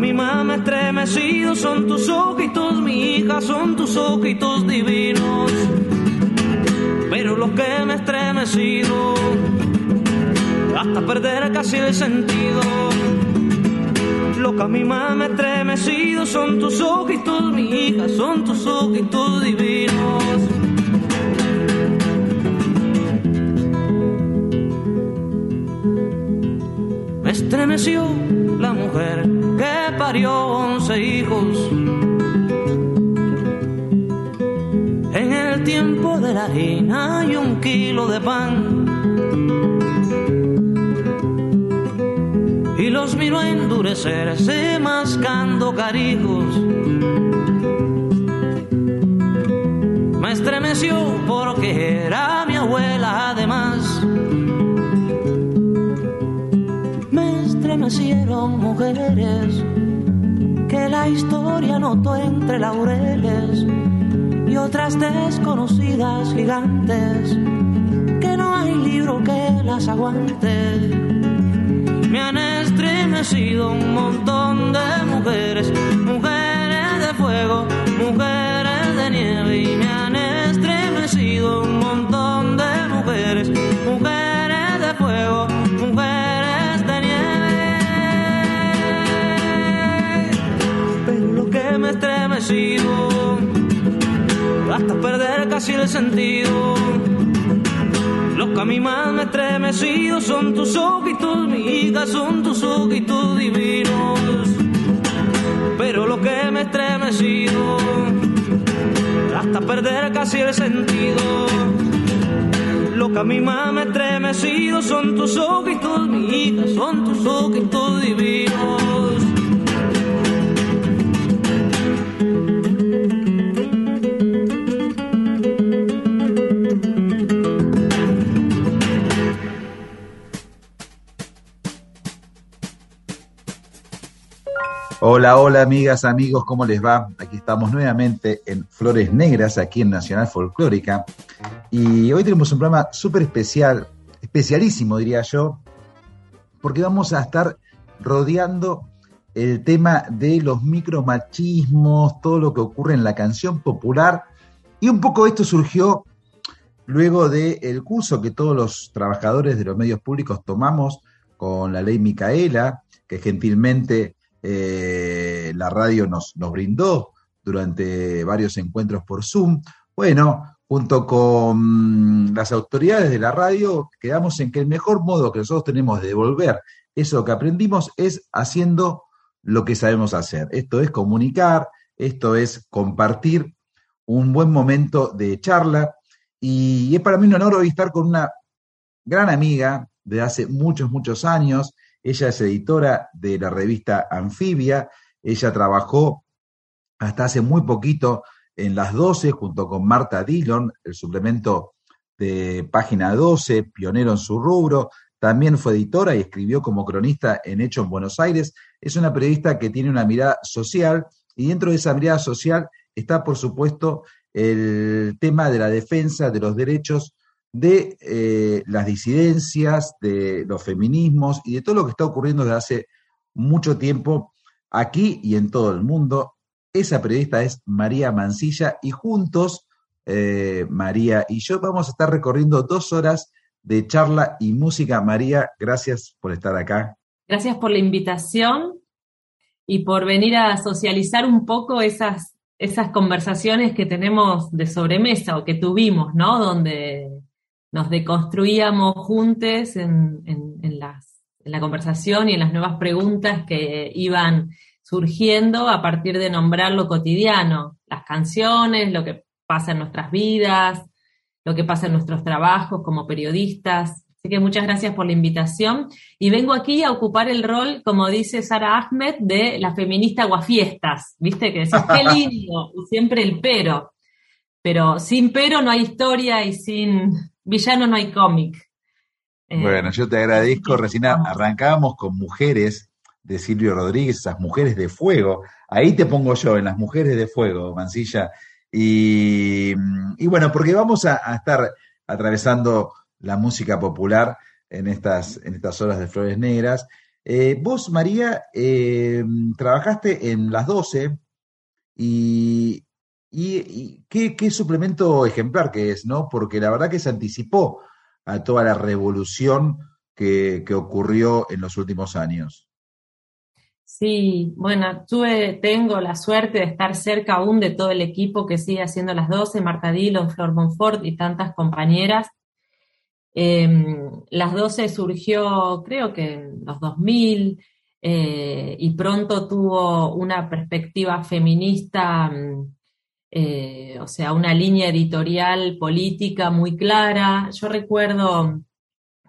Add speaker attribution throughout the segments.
Speaker 1: Me ha estremecido son tus ojitos, mi hija, son tus ojitos divinos. Pero lo que me estremecido, hasta perder casi el sentido. Lo que a mí más me ha estremecido son tus ojitos, mi hija, son tus ojitos divinos. estremeció y un kilo de pan. Y los miró endurecerse mascando carijos. Me estremeció porque era mi abuela además nacieron mujeres que la historia notó entre laureles y otras desconocidas gigantes que no hay libro que las aguante. Me han estremecido un montón de mujeres, mujeres de fuego, mujeres de nieve y me han estremecido un montón de mujeres, mujeres de fuego, mujeres estremecido hasta perder casi el sentido. Los que a mí más me estremecido son tus ojitos, mi hija, son tus ojitos divinos. Pero lo que me estremecido hasta perder casi el sentido. Lo que a mí más me estremecido son tus ojitos, mi hija, son tus ojitos divinos.
Speaker 2: Hola, hola amigas, amigos, ¿cómo les va? Aquí estamos nuevamente en Flores Negras, aquí en Nacional Folclórica. Y hoy tenemos un programa súper especial, especialísimo diría yo, porque vamos a estar rodeando el tema de los micromachismos, todo lo que ocurre en la canción popular. Y un poco esto surgió luego del curso que todos los trabajadores de los medios públicos tomamos con la ley Micaela, que gentilmente eh, la radio nos, nos brindó durante varios encuentros por Zoom. Bueno, junto con las autoridades de la radio, quedamos en que el mejor modo que nosotros tenemos de devolver eso que aprendimos es haciendo lo que sabemos hacer. Esto es comunicar, esto es compartir un buen momento de charla. Y es para mí un honor hoy estar con una gran amiga de hace muchos, muchos años. Ella es editora de la revista Anfibia. Ella trabajó hasta hace muy poquito en las 12 junto con Marta Dillon, el suplemento de página 12, pionero en su rubro. También fue editora y escribió como cronista en Hecho en Buenos Aires. Es una periodista que tiene una mirada social y dentro de esa mirada social está, por supuesto, el tema de la defensa de los derechos de eh, las disidencias, de los feminismos y de todo lo que está ocurriendo desde hace mucho tiempo aquí y en todo el mundo. Esa periodista es María Mancilla y juntos, eh, María y yo, vamos a estar recorriendo dos horas de charla y música. María, gracias por estar acá.
Speaker 3: Gracias por la invitación y por venir a socializar un poco esas, esas conversaciones que tenemos de sobremesa o que tuvimos, ¿no? Donde nos deconstruíamos juntos en, en, las, en la conversación y en las nuevas preguntas que iban surgiendo a partir de nombrar lo cotidiano, las canciones, lo que pasa en nuestras vidas, lo que pasa en nuestros trabajos como periodistas. Así que muchas gracias por la invitación. Y vengo aquí a ocupar el rol, como dice Sara Ahmed, de la feminista guafiestas. ¿Viste? Que decís, qué lindo, siempre el pero. Pero sin pero no hay historia y sin villano no hay cómic.
Speaker 2: Eh, bueno, yo te agradezco. Recién arrancábamos con mujeres de Silvio Rodríguez, esas mujeres de fuego. Ahí te pongo yo, en las mujeres de fuego, Mancilla. Y, bueno, porque vamos a, estar atravesando la música popular en estas, en estas horas de Flores Negras. Eh, vos, María, eh, trabajaste en las 12 y, y, qué, suplemento ejemplar que es, ¿no? Porque la verdad que se anticipó a toda la revolución que ocurrió en los últimos años.
Speaker 3: Sí, bueno, tuve, tengo la suerte de estar cerca aún de todo el equipo que sigue haciendo las 12, Marta Dillon, Flor Monfort y tantas compañeras. Em, las 12 surgió, creo que en los 2000, eh, y pronto tuvo una perspectiva feminista, mm, eh, o sea, una línea editorial política muy clara. Yo recuerdo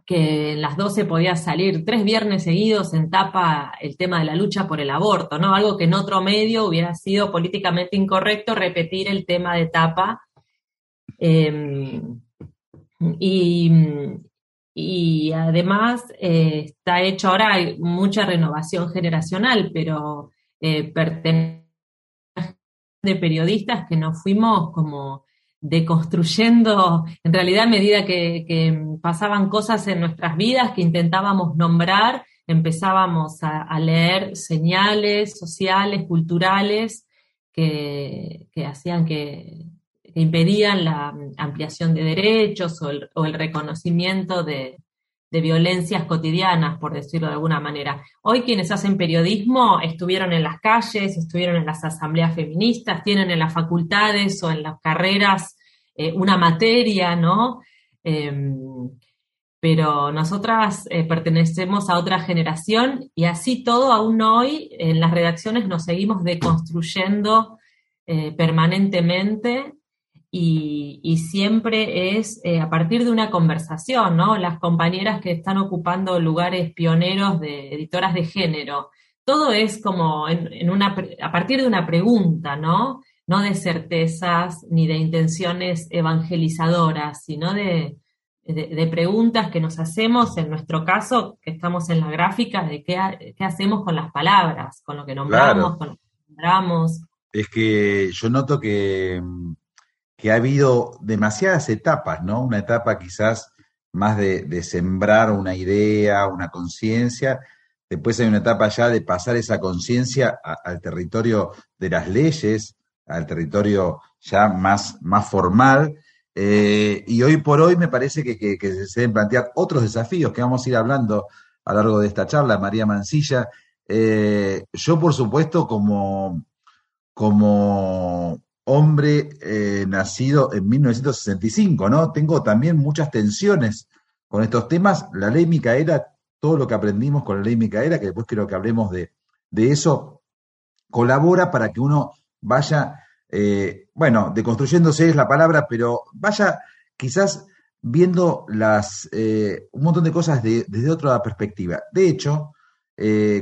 Speaker 3: que en las 12 podía salir tres viernes seguidos en tapa el tema de la lucha por el aborto, ¿no? Algo que en otro medio hubiera sido políticamente incorrecto repetir el tema de tapa. Em, y, además eh, está hecho ahora, mucha renovación generacional, pero eh, pertenece de periodistas que nos fuimos como deconstruyendo, en realidad a medida que, pasaban cosas en nuestras vidas que intentábamos nombrar, empezábamos a, leer señales sociales, culturales, que, hacían que, impedían la ampliación de derechos o el, reconocimiento de, de violencias cotidianas, por decirlo de alguna manera. Hoy quienes hacen periodismo estuvieron en las calles, estuvieron en las asambleas feministas, tienen en las facultades o en las carreras eh, una materia, ¿no? Em, pero nosotras eh, pertenecemos a otra generación y así todo, aún hoy, en las redacciones nos seguimos deconstruyendo eh, permanentemente y, siempre es eh, a partir de una conversación, ¿no? Las compañeras que están ocupando lugares pioneros de editoras de género. Todo es como en, una, a partir de una pregunta, ¿no? No de certezas ni de intenciones evangelizadoras, sino de, preguntas que nos hacemos, en nuestro caso, que estamos en la gráfica, de qué, qué hacemos con las palabras, con lo que nombramos, con lo que nombramos.
Speaker 2: Es que yo noto que que ha habido demasiadas etapas, ¿no? Una etapa quizás más de, sembrar una idea, una conciencia. Después hay una etapa ya de pasar esa conciencia al territorio de las leyes, al territorio ya más, más formal. Eh, y hoy por hoy me parece que, se deben plantear otros desafíos que vamos a ir hablando a lo largo de esta charla, María Mancilla. Eh, yo, por supuesto, como, como hombre eh, nacido en 1965, ¿no? Tengo también muchas tensiones con estos temas. La ley Micaela, todo lo que aprendimos con la ley Micaela, que después quiero que hablemos de, eso, colabora para que uno vaya, eh, bueno, deconstruyéndose es la palabra, pero vaya quizás viendo las, eh, un montón de cosas desde otra perspectiva. De hecho,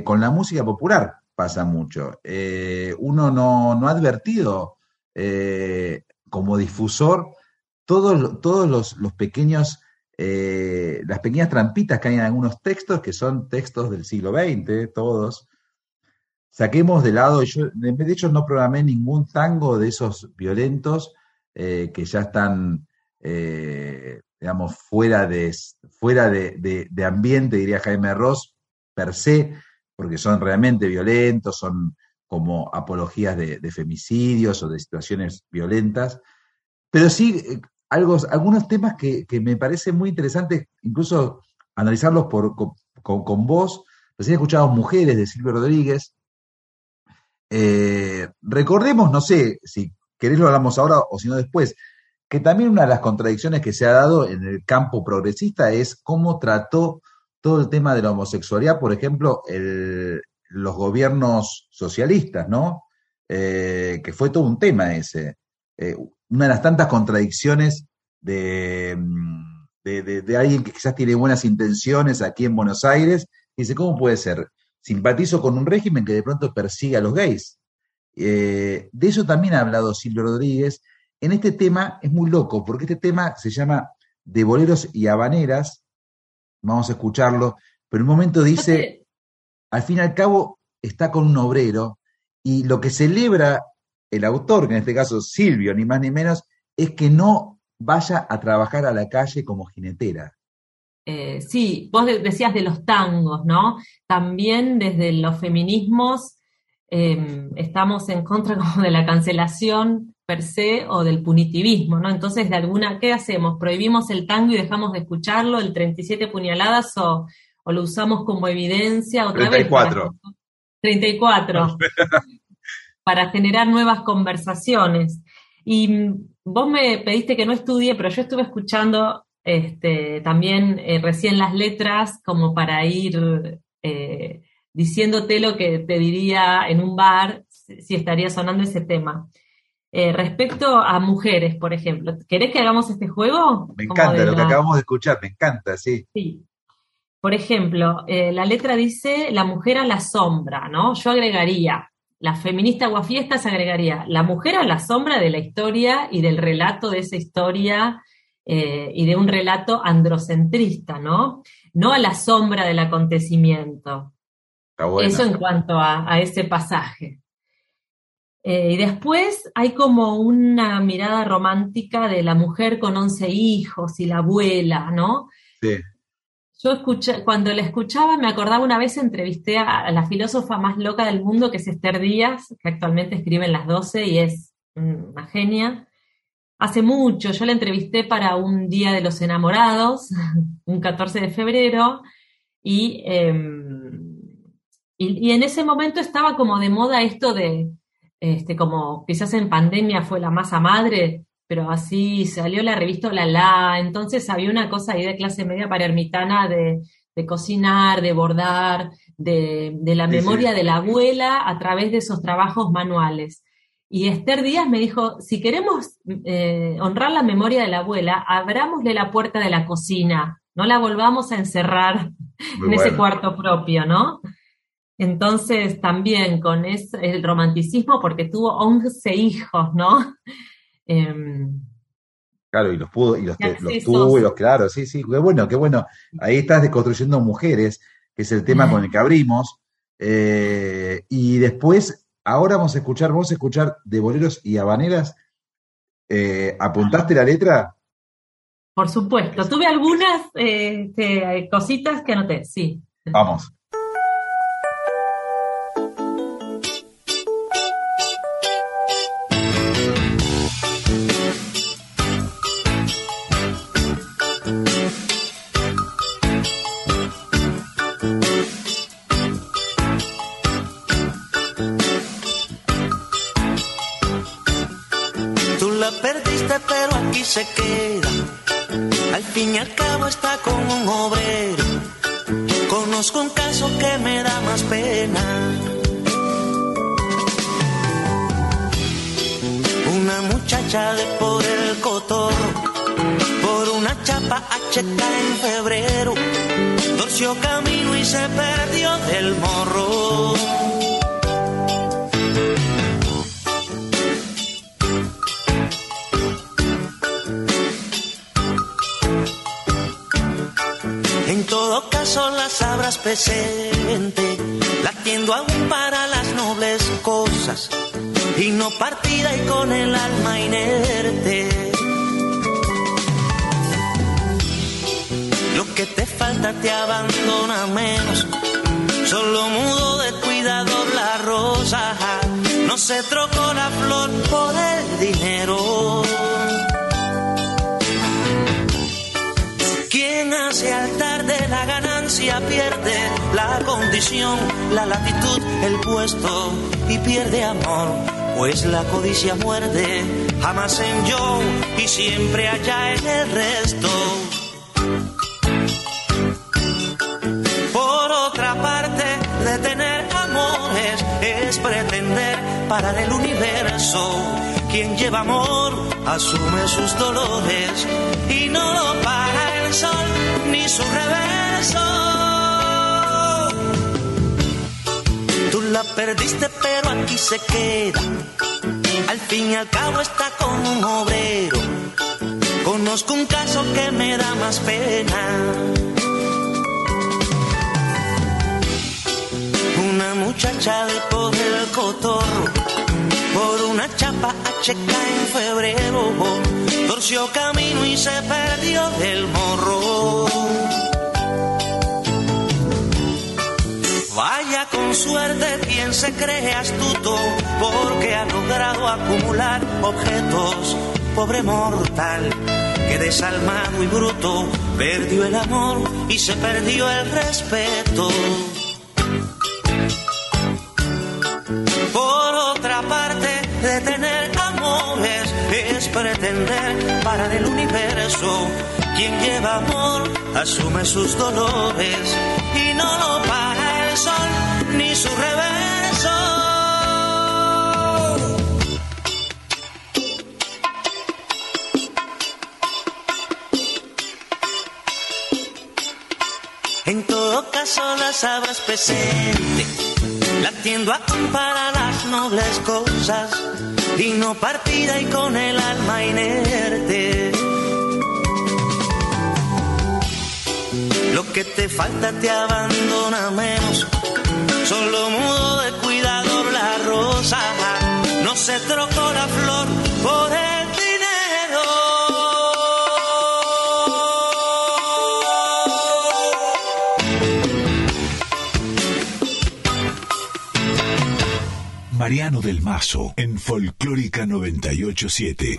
Speaker 2: con la música popular pasa mucho. uno no, no ha advertido eh, como difusor todos, todos los, pequeños, eh, las pequeñas trampitas que hay en algunos textos, que son textos del siglo XX, todos. Saquemos de lado, yo de hecho no programé ningún tango de esos violentos eh, que ya están, digamos, fuera, de, fuera de, de ambiente, diría Jaime Ross, per se, porque son realmente violentos, son como apologías de, femicidios o de situaciones violentas, pero sí eh, algunos temas que, me parece muy interesante, incluso analizarlos por, con, vos. Recién escuchado Mujeres de Silvio Rodríguez. Eh, recordemos, no sé si querés lo hablamos ahora o si no después, que también una de las contradicciones que se ha dado en el campo progresista es cómo trató todo el tema de la homosexualidad, por ejemplo, el, los gobiernos socialistas, ¿no? Eh, que fue todo un tema ese. Eh, una de las tantas contradicciones mm, de, de, alguien que quizás tiene buenas intenciones aquí en Buenos Aires, dice, ¿cómo puede ser? Simpatizo con un régimen que de pronto persigue a los gays. Eh, de eso también ha hablado Silvio Rodríguez. En este tema es muy loco, porque este tema se llama De boleros y habaneras. Vamos a escucharlo, pero en un momento dice al fin y al cabo está con un obrero y lo que celebra el autor, que en este caso Silvio, ni más ni menos, es que no vaya a trabajar a la calle como jinetera.
Speaker 3: Eh, sí, vos decías de los tangos, ¿no? También desde los feminismos em, estamos en contra como de la cancelación per se o del punitivismo, ¿no? Entonces, de alguna, ¿qué hacemos? ¿Prohibimos el tango y dejamos de escucharlo, el 37 puñaladas o o lo usamos como evidencia otra
Speaker 2: 34.
Speaker 3: vez. 34. para generar nuevas conversaciones. Y vos me pediste que no estudie, pero yo estuve escuchando este, también eh, recién las letras como para ir eh, diciéndote lo que te diría en un bar si estaría sonando ese tema. Eh, respecto a mujeres, por ejemplo, ¿querés que hagamos este juego?
Speaker 2: Me encanta lo que acabamos de escuchar, me encanta, sí.
Speaker 3: Sí, por ejemplo, eh, la letra dice la mujer a la sombra, ¿no? Yo agregaría, la feminista guafiestas agregaría la mujer a la sombra de la historia y del relato de esa historia eh, y de un relato androcentrista, ¿no? No a la sombra del acontecimiento. Eso en cuanto a, ese pasaje. Eh, y después hay como una mirada romántica de la mujer con once hijos y la abuela, ¿no?
Speaker 2: Sí.
Speaker 3: Yo escuché, cuando la escuchaba me acordaba una vez entrevisté a la filósofa más loca del mundo, que es Esther Díaz, que actualmente escribe en las 12 y es una genia. Hace mucho, yo la entrevisté para un Día de los Enamorados, un 14 de febrero, em, y, y, en ese momento estaba como de moda esto de, este, como quizás en pandemia fue la masa madre, pero así salió la revista La La, entonces había una cosa ahí de clase media para ermitana de, cocinar, de bordar, de, la memoria de la abuela a través de esos trabajos manuales. Y Esther Díaz me dijo, si queremos eh, honrar la memoria de la abuela, abrámosle la puerta de la cocina, no la volvamos a encerrar en ese cuarto propio, ¿no? Entonces también con el romanticismo, porque tuvo 11 hijos, ¿no?
Speaker 2: Em, claro, y los pudo, y los, tuvo, y los, claro, sí, sí, qué bueno, qué bueno. Ahí estás desconstruyendo mujeres, que es el tema con el que abrimos. Eh, y después, ahora vamos a escuchar, vamos a escuchar de boleros y habaneras. Eh, ¿Apuntaste la letra?
Speaker 3: Por supuesto. Tuve algunas este, cositas que anoté, sí.
Speaker 2: Vamos.
Speaker 4: Por el cotorro, por una chapa HK en febrero, torció camino y se perdió del morro. son las sabrás presente, latiendo aún para las nobles cosas, y no partida y con el alma inerte. Lo que te falta te abandona menos, solo mudo de cuidado la rosa, no se trocó la flor por el dinero. Quien hace altar de la ganancia pierde la condición, la latitud, el puesto y pierde amor. Pues la codicia muerde, jamás en yo y siempre allá en el resto. Por otra parte, de tener amores es pretender parar el universo. Quien lleva amor asume sus dolores y no lo para sol ni su reverso. La perdiste, pero aquí se queda. Al fin y al cabo está como un obrero. Conozco un caso que me da más pena. Una muchacha de poder el cotorro por una chapa HK en febrero torció camino y se perdió del morro. Vaya con suerte quien se cree astuto porque ha logrado acumular objetos, pobre mortal que desalmado y bruto perdió el amor y se perdió el respeto. Por otra parte, de tener amores es pretender para el universo. Quien lleva amor asume sus dolores y no lo para sol ni su reverso. En todo caso las sabrás presente, latiendo a para las nobles cosas y no partida y con el alma inerte. Lo que te falta te abandona menos, solo mudo de cuidado la rosa, no se trocó la flor por él.
Speaker 5: Mariano del Mazo en Folclórica 987.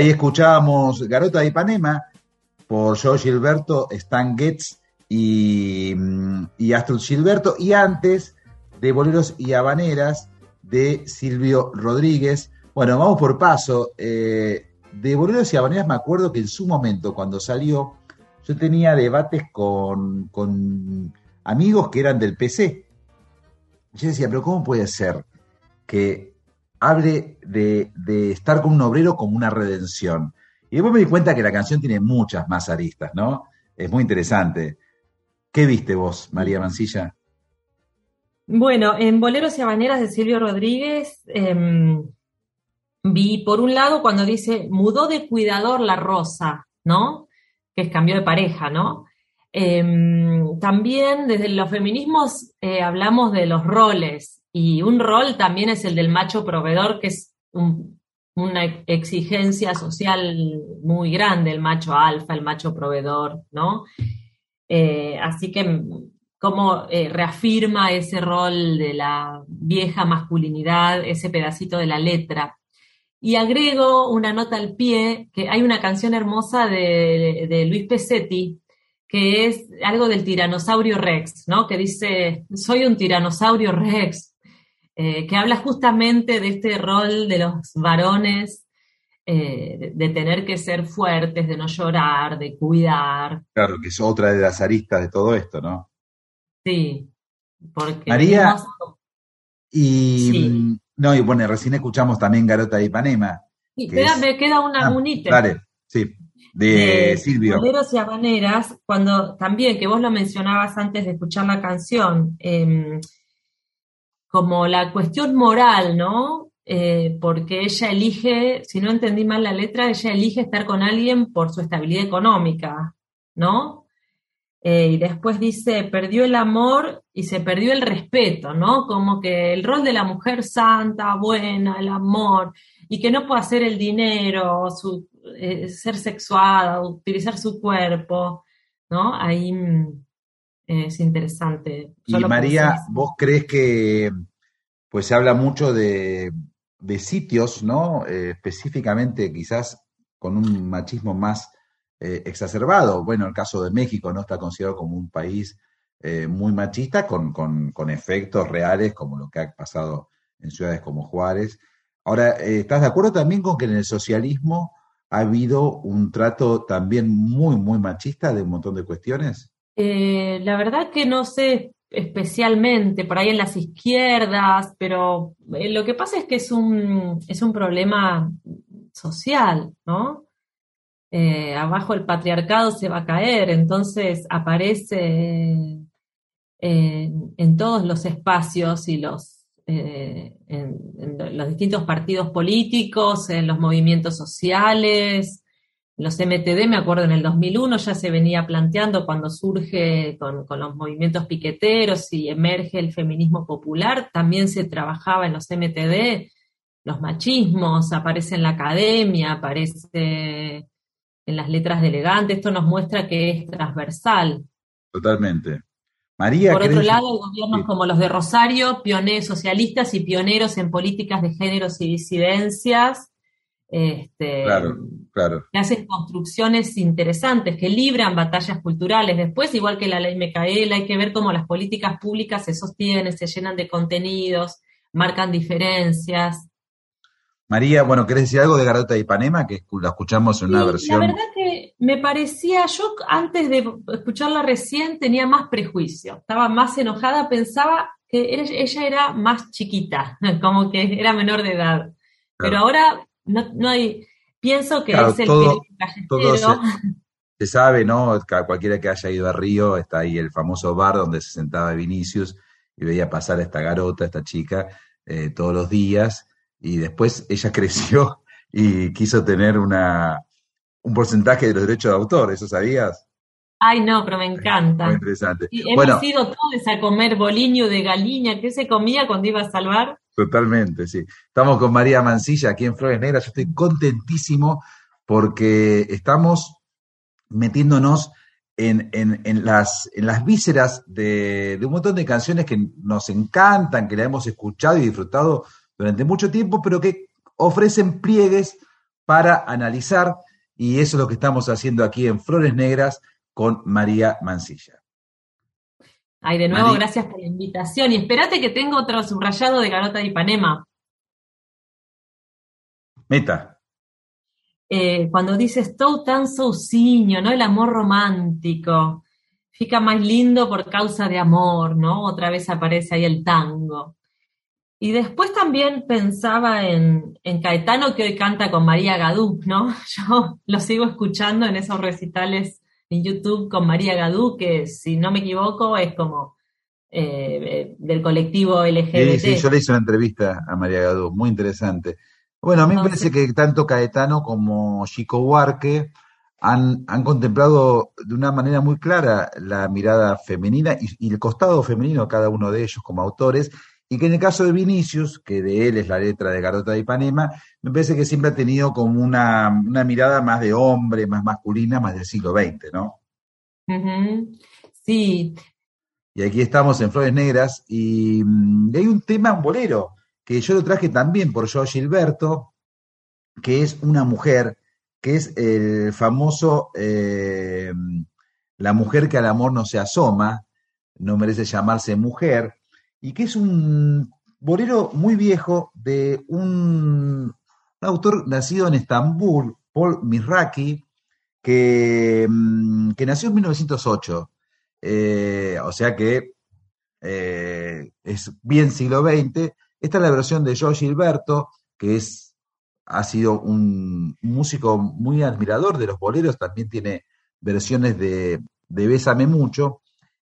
Speaker 2: Ahí escuchábamos Garota de Ipanema por Joe Gilberto, Stan Getz y, y Astrid Gilberto. Y antes de Boleros y Habaneras de Silvio Rodríguez. Bueno, vamos por paso. Eh, de Boleros y Habaneras me acuerdo que en su momento, cuando salió, yo tenía debates con, con amigos que eran del PC. Yo decía, pero ¿cómo puede ser que hable de, estar con un obrero como una redención. Y después me di cuenta que la canción tiene muchas más aristas, ¿no? es muy interesante. ¿Qué viste vos, María Mancilla?
Speaker 3: Bueno, en Boleros y Habaneras de Silvio Rodríguez em, vi, por un lado, cuando dice, mudó de cuidador la rosa, ¿no? Que es cambio de pareja, ¿no? Em, también desde los feminismos eh, hablamos de los roles y un rol también es el del macho proveedor, que es una exigencia social muy grande, el macho alfa, el macho proveedor, ¿no? Eh, así que cómo eh, reafirma ese rol de la vieja masculinidad, ese pedacito de la letra. Y agrego una nota al pie, que hay una canción hermosa de, Luis Pesetti, que es algo del tiranosaurio Rex, ¿no? Que dice, soy un tiranosaurio Rex, eh, que habla justamente de este rol de los varones, eh, de, tener que ser fuertes, de no llorar, de cuidar.
Speaker 2: Claro, que es otra de las aristas de todo esto, ¿no?
Speaker 3: Sí, porque...
Speaker 2: María, y no, y bueno, recién escuchamos también Garota de Ipanema.
Speaker 3: Sí, me queda una ah,
Speaker 2: Dale, sí, de, Silvio.
Speaker 3: Boleros y Habaneras, cuando también, que vos lo mencionabas antes de escuchar la canción, em, como la cuestión moral, ¿no? Eh, porque ella elige, si no entendí mal la letra, ella elige estar con alguien por su estabilidad económica, ¿no? Eh, y después dice, perdió el amor y se perdió el respeto, ¿no? Como que el rol de la mujer santa, buena, el amor, y que no puede hacer el dinero, eh, ser sexuada, utilizar su cuerpo, ¿no? Ahí mm, es interesante.
Speaker 2: y María, ¿vos crees que pues se habla mucho de, de sitios, ¿no? Eh, específicamente quizás con un machismo más eh, exacerbado. Bueno, el caso de México no está considerado como un país eh, muy machista, con, con, efectos reales como lo que ha pasado en ciudades como Juárez. Ahora, ¿estás de acuerdo también con que en el socialismo ha habido un trato también muy, muy machista de un montón de cuestiones?
Speaker 3: La verdad que no sé especialmente por ahí en las izquierdas, pero lo que pasa es que es un, es un problema social, ¿no? Eh, abajo el patriarcado se va a caer, entonces aparece en, todos los espacios y los, eh, en, los distintos partidos políticos, en los movimientos sociales, los MTD, me acuerdo en el 2001 ya se venía planteando cuando surge con, con, los movimientos piqueteros y emerge el feminismo popular, también se trabajaba en los MTD, los machismos, aparece en la academia, aparece en las letras de elegante. Esto nos muestra que es transversal.
Speaker 2: Totalmente. María,
Speaker 3: Por otro lado, gobiernos como los de Rosario, pioneros socialistas y pioneros en políticas de géneros y disidencias, este,
Speaker 2: claro, claro.
Speaker 3: que hacen construcciones interesantes, que libran batallas culturales. Después, igual que la ley Mecaela, hay que ver cómo las políticas públicas se sostienen, se llenan de contenidos, marcan diferencias.
Speaker 2: María, bueno, ¿querés decir algo de Garota de Ipanema? Que la escuchamos en una versión.
Speaker 3: La verdad que me parecía, yo antes de escucharla recién tenía más prejuicio, estaba más enojada, pensaba que ella era más chiquita, como que era menor de edad. Pero ahora no, hay, pienso que es el
Speaker 2: todo, todo se, se, sabe, ¿no? Cualquiera que haya ido a Río, está ahí el famoso bar donde se sentaba Vinicius y veía pasar a esta garota, a esta chica, eh, todos los días y después ella creció y quiso tener una, un porcentaje de los derechos de autor, ¿eso sabías?
Speaker 3: Ay, no, pero me encanta.
Speaker 2: Muy interesante.
Speaker 3: Y hemos ido todos a comer boliño de galiña, ¿qué se comía cuando iba a salvar?
Speaker 2: Totalmente, sí. Estamos con María Mancilla aquí en Flores Negras. Yo estoy contentísimo porque estamos metiéndonos en, en, en, las, en las vísceras de, de, un montón de canciones que nos encantan, que la hemos escuchado y disfrutado durante mucho tiempo, pero que ofrecen pliegues para analizar, y eso es lo que estamos haciendo aquí en Flores Negras con María Mancilla.
Speaker 3: Ay, de nuevo, gracias por la invitación. Y espérate que tengo otro subrayado de Garota de Ipanema.
Speaker 2: Meta.
Speaker 3: Eh, cuando dices todo tan souciño, ¿no? El amor romántico. Fica más lindo por causa de amor, ¿no? Otra vez aparece ahí el tango. Y después también pensaba en, en, Caetano, que hoy canta con María Gadú, ¿no? Yo lo sigo escuchando en esos recitales en YouTube con María Gadú, que si no me equivoco es como eh, del colectivo LGBT.
Speaker 2: Sí, sí, yo le hice una entrevista a María Gadú, muy interesante. Bueno, a mí me parece que tanto Caetano como Chico Huarque han, han, contemplado de una manera muy clara la mirada femenina y, y, el costado femenino de cada uno de ellos como autores, y que en el caso de Vinicius, que de él es la letra de Garota de Ipanema, me parece que siempre ha tenido como una, una mirada más de hombre, más masculina, más del siglo XX, ¿no?
Speaker 3: Sí.
Speaker 2: Y aquí estamos en Flores Negras y, y, hay un tema, un bolero, que yo lo traje también por Joe Gilberto, que es una mujer, que es el famoso eh, La mujer que al amor no se asoma, no merece llamarse mujer, y que es un bolero muy viejo de un, autor nacido en Estambul, Paul Mirraki, que, mm, que nació en 1908. Eh, o sea que eh, es bien siglo XX. Esta es la versión de Joe Gilberto, que es, ha sido un músico muy admirador de los boleros, también tiene versiones de, de Bésame Mucho.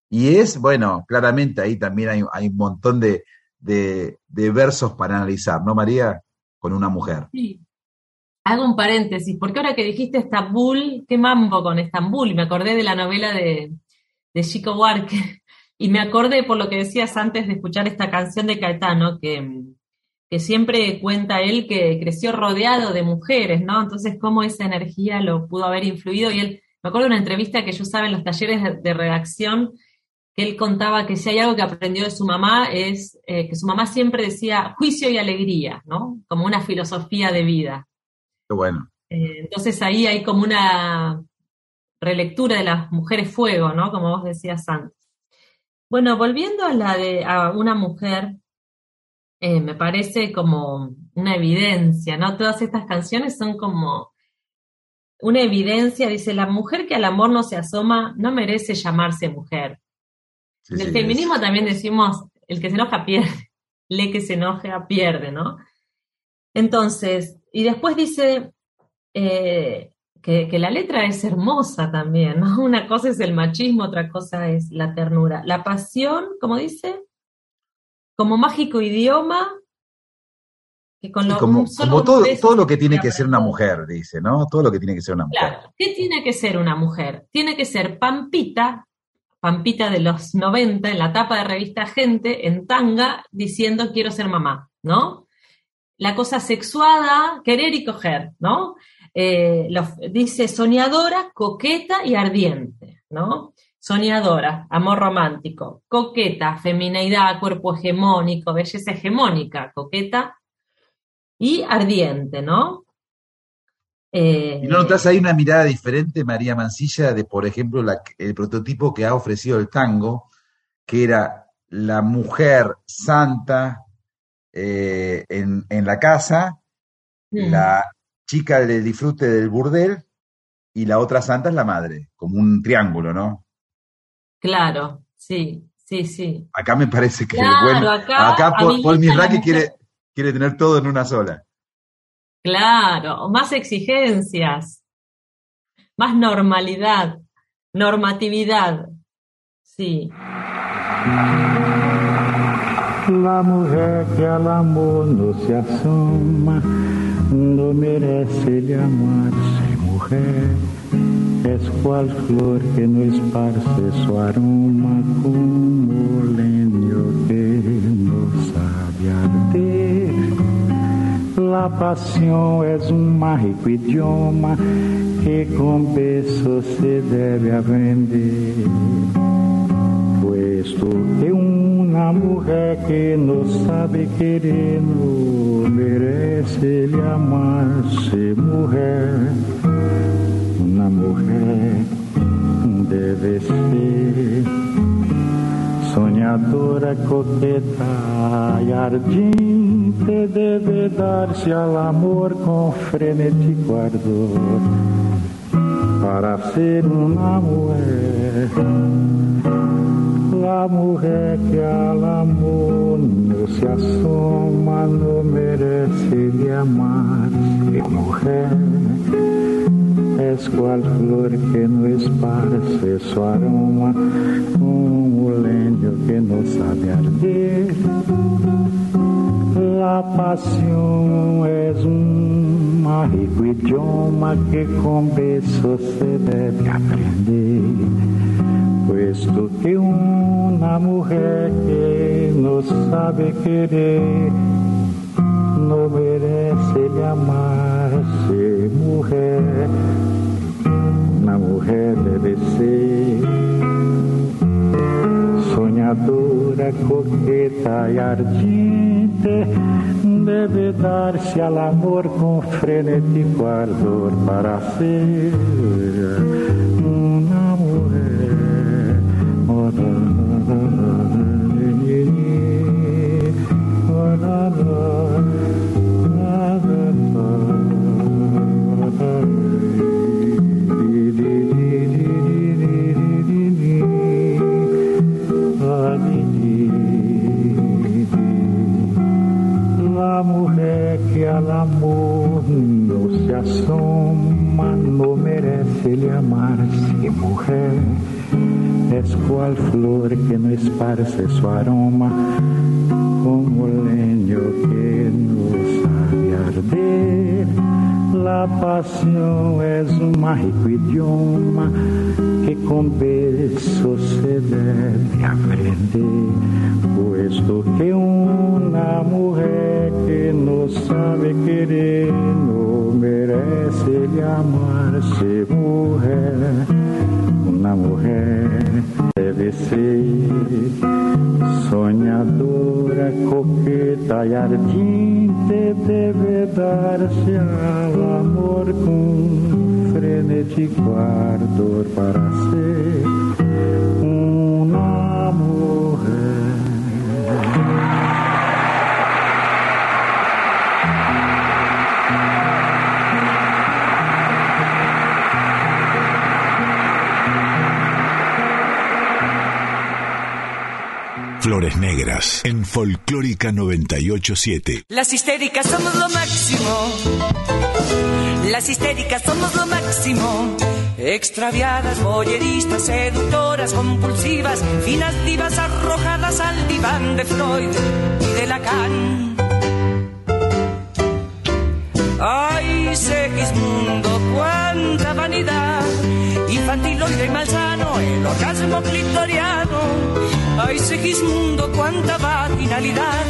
Speaker 2: Y es, bueno, claramente ahí también hay, hay un montón de, de, versos para analizar, ¿no, María? Con una mujer.
Speaker 3: Sí. Hago un paréntesis, porque ahora que dijiste Estambul, qué mambo con Estambul, me acordé de la novela de, de Chico Buarque, y me acordé por lo que decías antes de escuchar esta canción de Caetano, que, que siempre cuenta él que creció rodeado de mujeres, ¿no? Entonces, cómo esa energía lo pudo haber influido, y él, me acuerdo de una entrevista que yo usaba en los talleres de redacción, él contaba que si hay algo que aprendió de su mamá es eh, que su mamá siempre decía juicio y alegría, ¿no? Como una filosofía de vida.
Speaker 2: Qué bueno.
Speaker 3: Eh, entonces ahí hay como una relectura de las mujeres fuego, ¿no? Como vos decías antes. Bueno, volviendo a la de a una mujer, eh, me parece como una evidencia, ¿no? Todas estas canciones son como una evidencia, dice, la mujer que al amor no se asoma no merece llamarse mujer. Sí, Del sí, feminismo es. también decimos, el que se enoja pierde, le que se enoja pierde, ¿no? Entonces, y después dice eh, que, que, la letra es hermosa también, ¿no? Una cosa es el machismo, otra cosa es la ternura. La pasión, como dice, como mágico idioma,
Speaker 2: que con lo, como, como todo, todo lo que tiene que ser una mujer, dice, ¿no? Todo lo que tiene que ser una mujer.
Speaker 3: Claro, ¿qué tiene que ser una mujer? Tiene que ser pampita, Pampita de los 90 en la tapa de revista Gente en tanga diciendo quiero ser mamá, ¿no? La cosa sexuada, querer y coger, ¿no? Eh, lo, dice soñadora, coqueta y ardiente, ¿no? Soñadora, amor romántico, coqueta, femineidad, cuerpo hegemónico, belleza hegemónica, coqueta y ardiente, ¿no?
Speaker 2: Eh, ¿Y no notas ahí una mirada diferente, María Mancilla, de, por ejemplo, la, el prototipo que ha ofrecido el tango, que era la mujer santa eh, en, en, la casa, mm. la chica del disfrute del burdel y la otra santa es la madre, como un triángulo, ¿no?
Speaker 3: Claro, sí, sí, sí.
Speaker 2: Acá me parece que, claro, bueno, acá, acá Paul, Paul quiere, quiere tener todo en una sola.
Speaker 3: Claro, más exigencias, más normalidad, normatividad. Sí.
Speaker 6: La mujer que al amor no se asoma, no merece llamarse mujer. Es cual flor que no esparce su aroma como leño La pasión es un mágico idioma que con besos se debe aprender. Puesto que una mujer que no sabe querer no merece llamarse mujer. Una mujer debe ser soñadora, coqueta y ardiente debe darse al amor con frenético ardor para ser una mujer. La mujer que al amor no se asoma no merece llamarse mujer. Es cual flor que no esparce su aroma, como leño que no sabe arder. La pasión es un mágico idioma que con besos se debe aprender, puesto que una mujer que no sabe querer no merece llamarse mujer. Una mujer debe ser soñadora, coqueta y ardiente, debe darse al amor con frenético ardor para ser no se asoma no merece llamarse mujer. Es cual flor que no esparce su aroma como leño que no sabe arder. La pasión es un mágico idioma que con besos se debe aprender, puesto que una mujer que no sabe querer no merece llamarse mujer. Una mujer debe ser soñadora, coqueta y ardiente, debe darse al amor con frenético ardor para ser una mujer.
Speaker 7: Flores Negras en Folclórica 987.
Speaker 8: Las histéricas somos lo máximo. Las histéricas somos lo máximo. Extraviadas, boyeristas, seductoras, compulsivas, finas divas arrojadas al diván de Freud y de Lacan. Ay, Segismundo, cuánta vanidad, infantiloide y malsano, el orgasmo clitoriano. Ay, Segismundo, cuánta vaginalidad,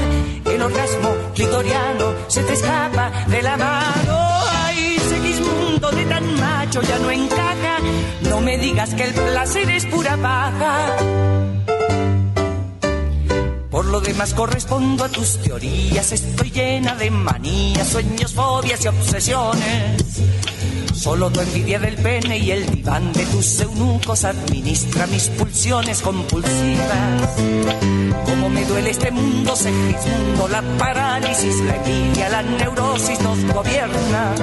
Speaker 8: el orgasmo clitoriano se te escapa de la mano. De tan macho ya no encaja, no me digas que el placer es pura paja. Por lo demás correspondo a tus teorías, estoy llena de manías, sueños, fobias y obsesiones. Solo tu envidia del pene y el diván de tus eunucos administra mis pulsiones compulsivas. Como me duele este mundo, Segismundo, la parálisis, la envidia, la neurosis nos gobierna.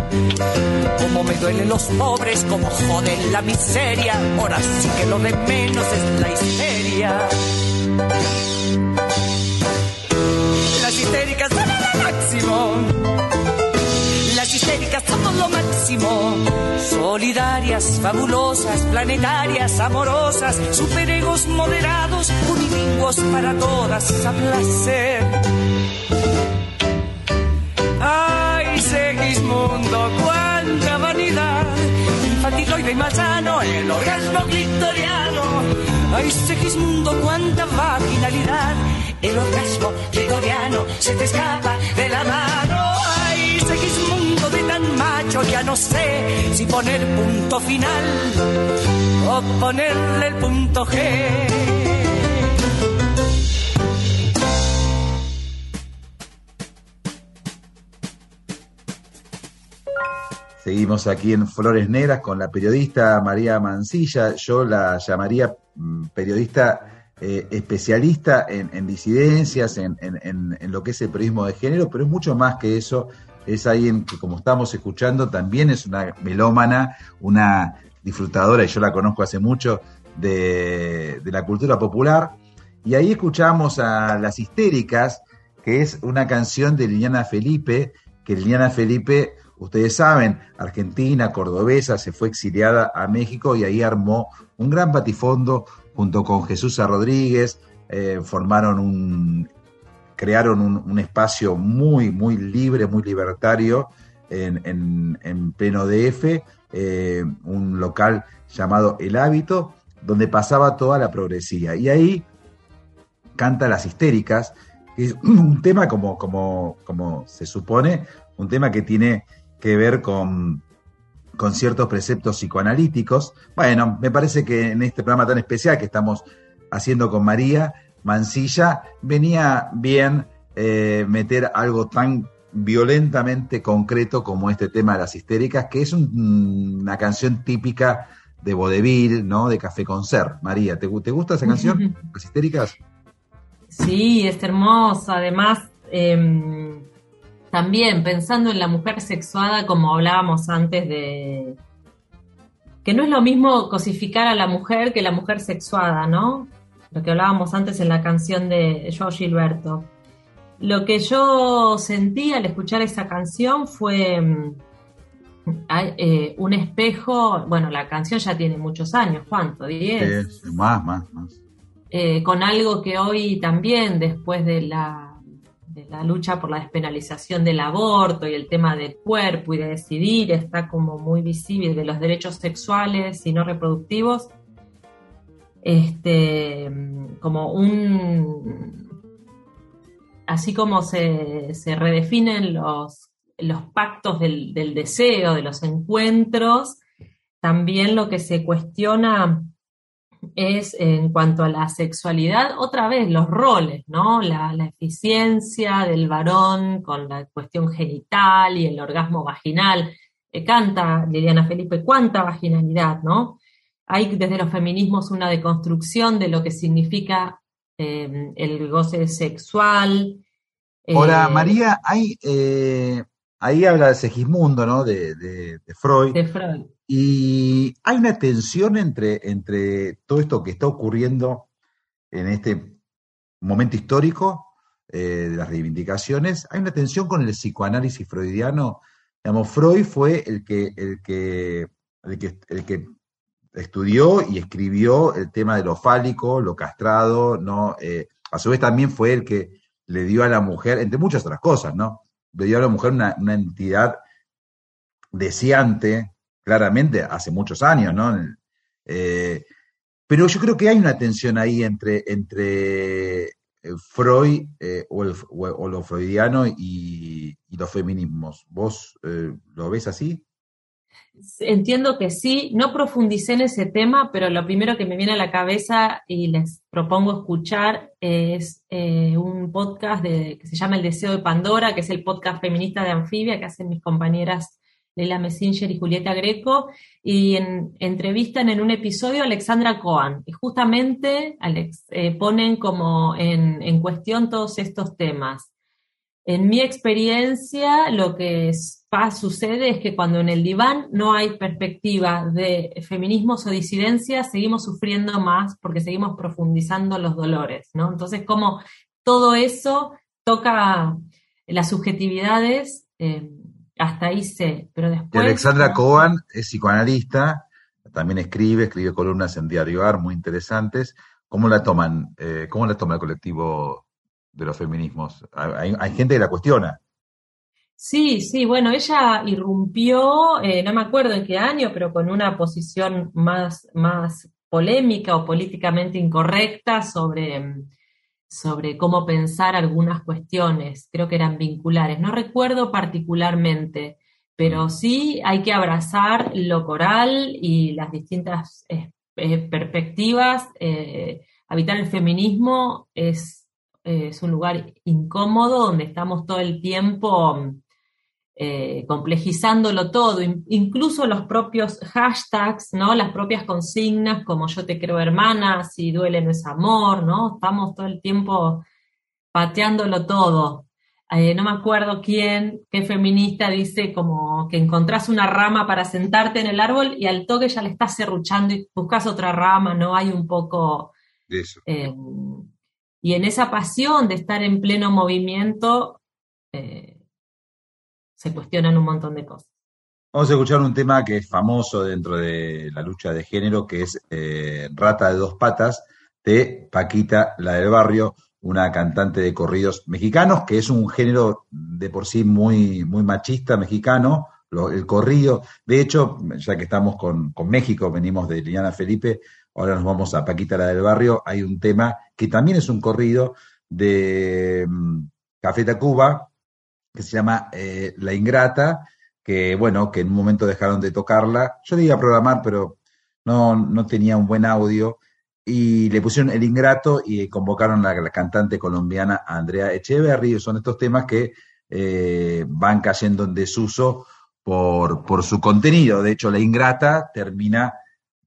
Speaker 8: Como me duelen los pobres, como joden la miseria, ahora sí que lo de menos es la histeria. Fabulosas, planetarias, amorosas, superegos moderados, unilingüos para todas a placer. Ay, Segismundo, cuánta vanidad. Infantiloide y malsano, el orgasmo clitoriano. Ay, Segismundo, cuánta vaginalidad. El orgasmo clitoriano se te escapa de la mano. Ay, Segismundo macho, ya no sé si poner punto final o ponerle el punto G.
Speaker 2: Seguimos aquí en Flores Negras con la periodista María Mancilla. Yo la llamaría mm, periodista eh, especialista en, en disidencias, en, en, en, lo que es el periodismo de género, pero es mucho más que eso. Es alguien que, como estamos escuchando, también es una melómana, una disfrutadora, y yo la conozco hace mucho, de, de la cultura popular. Y ahí escuchamos a Las Histéricas, que es una canción de Liliana Felipe, que Liliana Felipe ustedes saben, argentina, cordobesa, se fue exiliada a México y ahí armó un gran batifondo junto con Jesús Rodríguez, eh, formaron un, crearon un, espacio muy, muy libre, muy libertario en, en, pleno DF, eh, un local llamado El Hábito, donde pasaba toda la progresía. Y ahí canta Las Histéricas, que es un tema como, como, como se supone, un tema que tiene que ver con, con ciertos preceptos psicoanalíticos. Bueno, me parece que en este programa tan especial que estamos haciendo con María Mancilla, venía bien eh, meter algo tan violentamente concreto como este tema de las histéricas, que es una canción típica de vodevil, ¿no? De Café Concert. María, ¿te, ¿te gusta esa canción? Las histéricas.
Speaker 3: Sí, es hermosa. Además, em, también pensando en la mujer sexuada, como hablábamos antes de que no es lo mismo cosificar a la mujer que la mujer sexuada, ¿no? Lo que hablábamos antes en la canción de Joao Gilberto. Lo que yo sentí al escuchar esa canción fue mm, eh, un espejo, bueno, la canción ya tiene muchos años, ¿cuánto? ¿Diez?
Speaker 2: más, más, más.
Speaker 3: Eh, con algo que hoy también, después de la, de la lucha por la despenalización del aborto y el tema del cuerpo y de decidir, está como muy visible de los derechos sexuales y no reproductivos, este, como un así como se, redefinen los, los pactos del, deseo, de los encuentros, también lo que se cuestiona es en cuanto a la sexualidad, otra vez los roles, ¿no? La, eficiencia del varón con la cuestión genital y el orgasmo vaginal. Eh, canta Liliana Felipe, cuánta vaginalidad, ¿no? Hay desde los feminismos una deconstrucción de lo que significa eh, el goce sexual.
Speaker 2: Ahora, eh, María, hay, eh, ahí habla de Segismundo, ¿no? De, Freud.
Speaker 3: De Freud.
Speaker 2: Y hay una tensión entre, entre todo esto que está ocurriendo en este momento histórico de las reivindicaciones. Hay una tensión con el psicoanálisis freudiano. Digamos, Freud fue el que, el que, el que, el que estudió y escribió el tema de lo fálico, lo castrado, ¿no? Eh, a su vez también fue el que le dio a la mujer, entre muchas otras cosas, ¿no? Le dio a la mujer una, entidad deseante, claramente, hace muchos años, ¿no? Eh, pero yo creo que hay una tensión ahí entre, entre eh, Freud o, lo freudiano y, y, los feminismos. ¿Vos lo ves así?
Speaker 3: Entiendo que sí, no profundicé en ese tema, pero lo primero que me viene a la cabeza y les propongo escuchar es eh, un podcast que se llama El Deseo de Pandora, que es el podcast feminista de Anfibia que hacen mis compañeras Leila Messinger y Julieta Greco, y entrevistan en un episodio a Alexandra Cohen, y justamente Alex, eh, ponen como en, en cuestión todos estos temas. En mi experiencia, lo que sucede es que cuando en el diván no hay perspectiva de feminismos o disidencias, seguimos sufriendo más porque seguimos profundizando los dolores, ¿no? Entonces, como todo eso toca las subjetividades, eh, hasta ahí sé, pero después...
Speaker 2: Alexandra Cohen es psicoanalista, también escribe, escribe columnas en Diario AR muy interesantes. ¿Cómo la toman? Eh, ¿Cómo la toma el colectivo de los feminismos. Hay, gente que la cuestiona.
Speaker 3: Sí, sí, bueno, ella irrumpió, eh, no me acuerdo en qué año, pero con una posición más, más polémica o políticamente incorrecta sobre, sobre cómo pensar algunas cuestiones, creo que eran vinculares. No recuerdo particularmente, pero mm. sí hay que abrazar lo coral y las distintas eh, eh, perspectivas. habitar el feminismo es es un lugar incómodo donde estamos todo el tiempo eh, complejizándolo todo, incluso los propios hashtags, ¿no? Las propias consignas como yo te creo hermana, si duele no es amor, ¿no? Estamos todo el tiempo pateándolo todo. Eh, no me acuerdo quién, qué feminista dice como que encontrás una rama para sentarte en el árbol y al toque ya le estás serruchando y buscas otra rama, ¿no? Hay un poco...
Speaker 2: eso.
Speaker 3: Eh, y en esa pasión de estar en pleno movimiento, eh, se cuestionan un montón de cosas.
Speaker 2: Vamos a escuchar un tema que es famoso dentro de la lucha de género, que es eh, Rata de dos patas, de Paquita, la del barrio, una cantante de corridos mexicanos, que es un género de por sí muy, muy machista mexicano, el corrido. De hecho, ya que estamos con, con México, venimos de Liliana Felipe, ahora nos vamos a Paquita, la del barrio, hay un tema que también es un corrido de um, Café Tacuba, que se llama eh, La Ingrata, que bueno, que en un momento dejaron de tocarla. Yo le programar, pero no, no tenía un buen audio. Y le pusieron el ingrato y convocaron a la, cantante colombiana Andrea Echeverry. Son estos temas que eh, van cayendo en desuso por, por su contenido. De hecho, la ingrata termina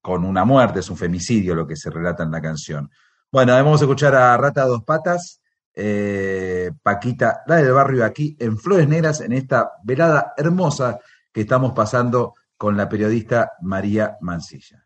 Speaker 2: con una muerte, es un femicidio lo que se relata en la canción. Bueno, vamos a escuchar a Rata Dos Patas eh, Paquita, la del barrio aquí en Flores Negras, en esta velada hermosa que estamos pasando con la periodista María Mancilla.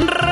Speaker 9: ¡Gracias!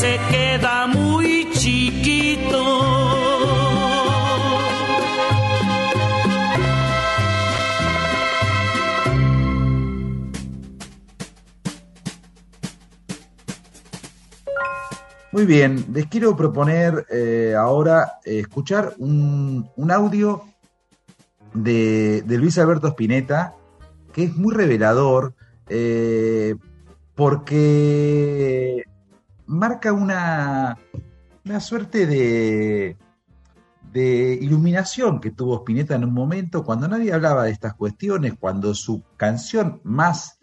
Speaker 9: se queda muy chiquito.
Speaker 2: Muy bien, les quiero proponer eh, ahora eh, escuchar un, audio de, Luis Alberto Spinetta, que es muy revelador, eh, porque marca una, una suerte de, de iluminación que tuvo Spinetta en un momento cuando nadie hablaba de estas cuestiones, cuando su canción más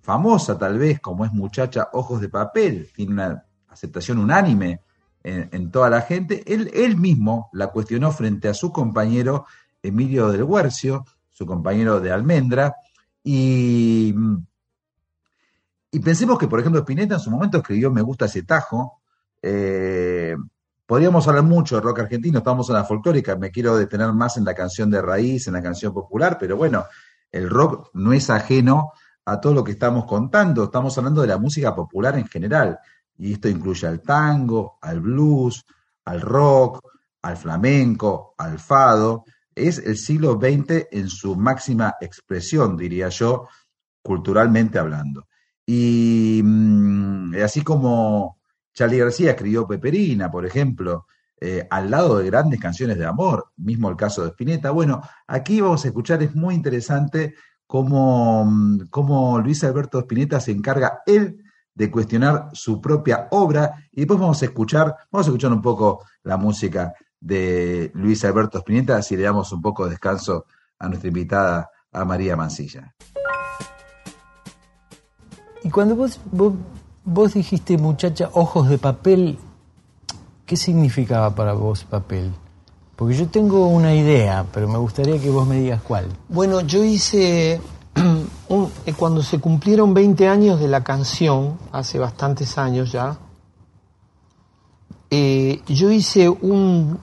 Speaker 2: famosa tal vez, como es Muchacha Ojos de Papel, tiene una aceptación unánime en, toda la gente, él, él, mismo la cuestionó frente a su compañero Emilio del Huercio, su compañero de Almendra, y, y pensemos que, por ejemplo, Spinetta en su momento escribió Me gusta ese tajo, eh, Podríamos hablar mucho de rock argentino, estamos en la folclórica, me quiero detener más en la canción de raíz, en la canción popular, pero bueno, el rock no es ajeno a todo lo que estamos contando, estamos hablando de la música popular en general, y esto incluye al tango, al blues, al rock, al flamenco, al fado, es el siglo XX en su máxima expresión, diría yo, culturalmente hablando. Y mm, así como Charlie García escribió Peperina, por ejemplo, eh, al lado de grandes canciones de amor, mismo el caso de Spinetta. Bueno, aquí vamos a escuchar, es muy interesante cómo, mm, cómo Luis Alberto Spinetta se encarga él de cuestionar su propia obra y después vamos a escuchar, vamos a escuchar un poco la música de Luis Alberto Spinetta, así le damos un poco de descanso a nuestra invitada, a María Mancilla.
Speaker 10: Y cuando vos Vos dijiste, muchacha, ojos de papel. ¿Qué significaba para vos papel? Porque yo tengo una idea, pero me gustaría que vos me digas cuál.
Speaker 11: Bueno, yo hice, eh, cuando se cumplieron 20 años de la canción, hace bastantes años ya, eh, yo hice un,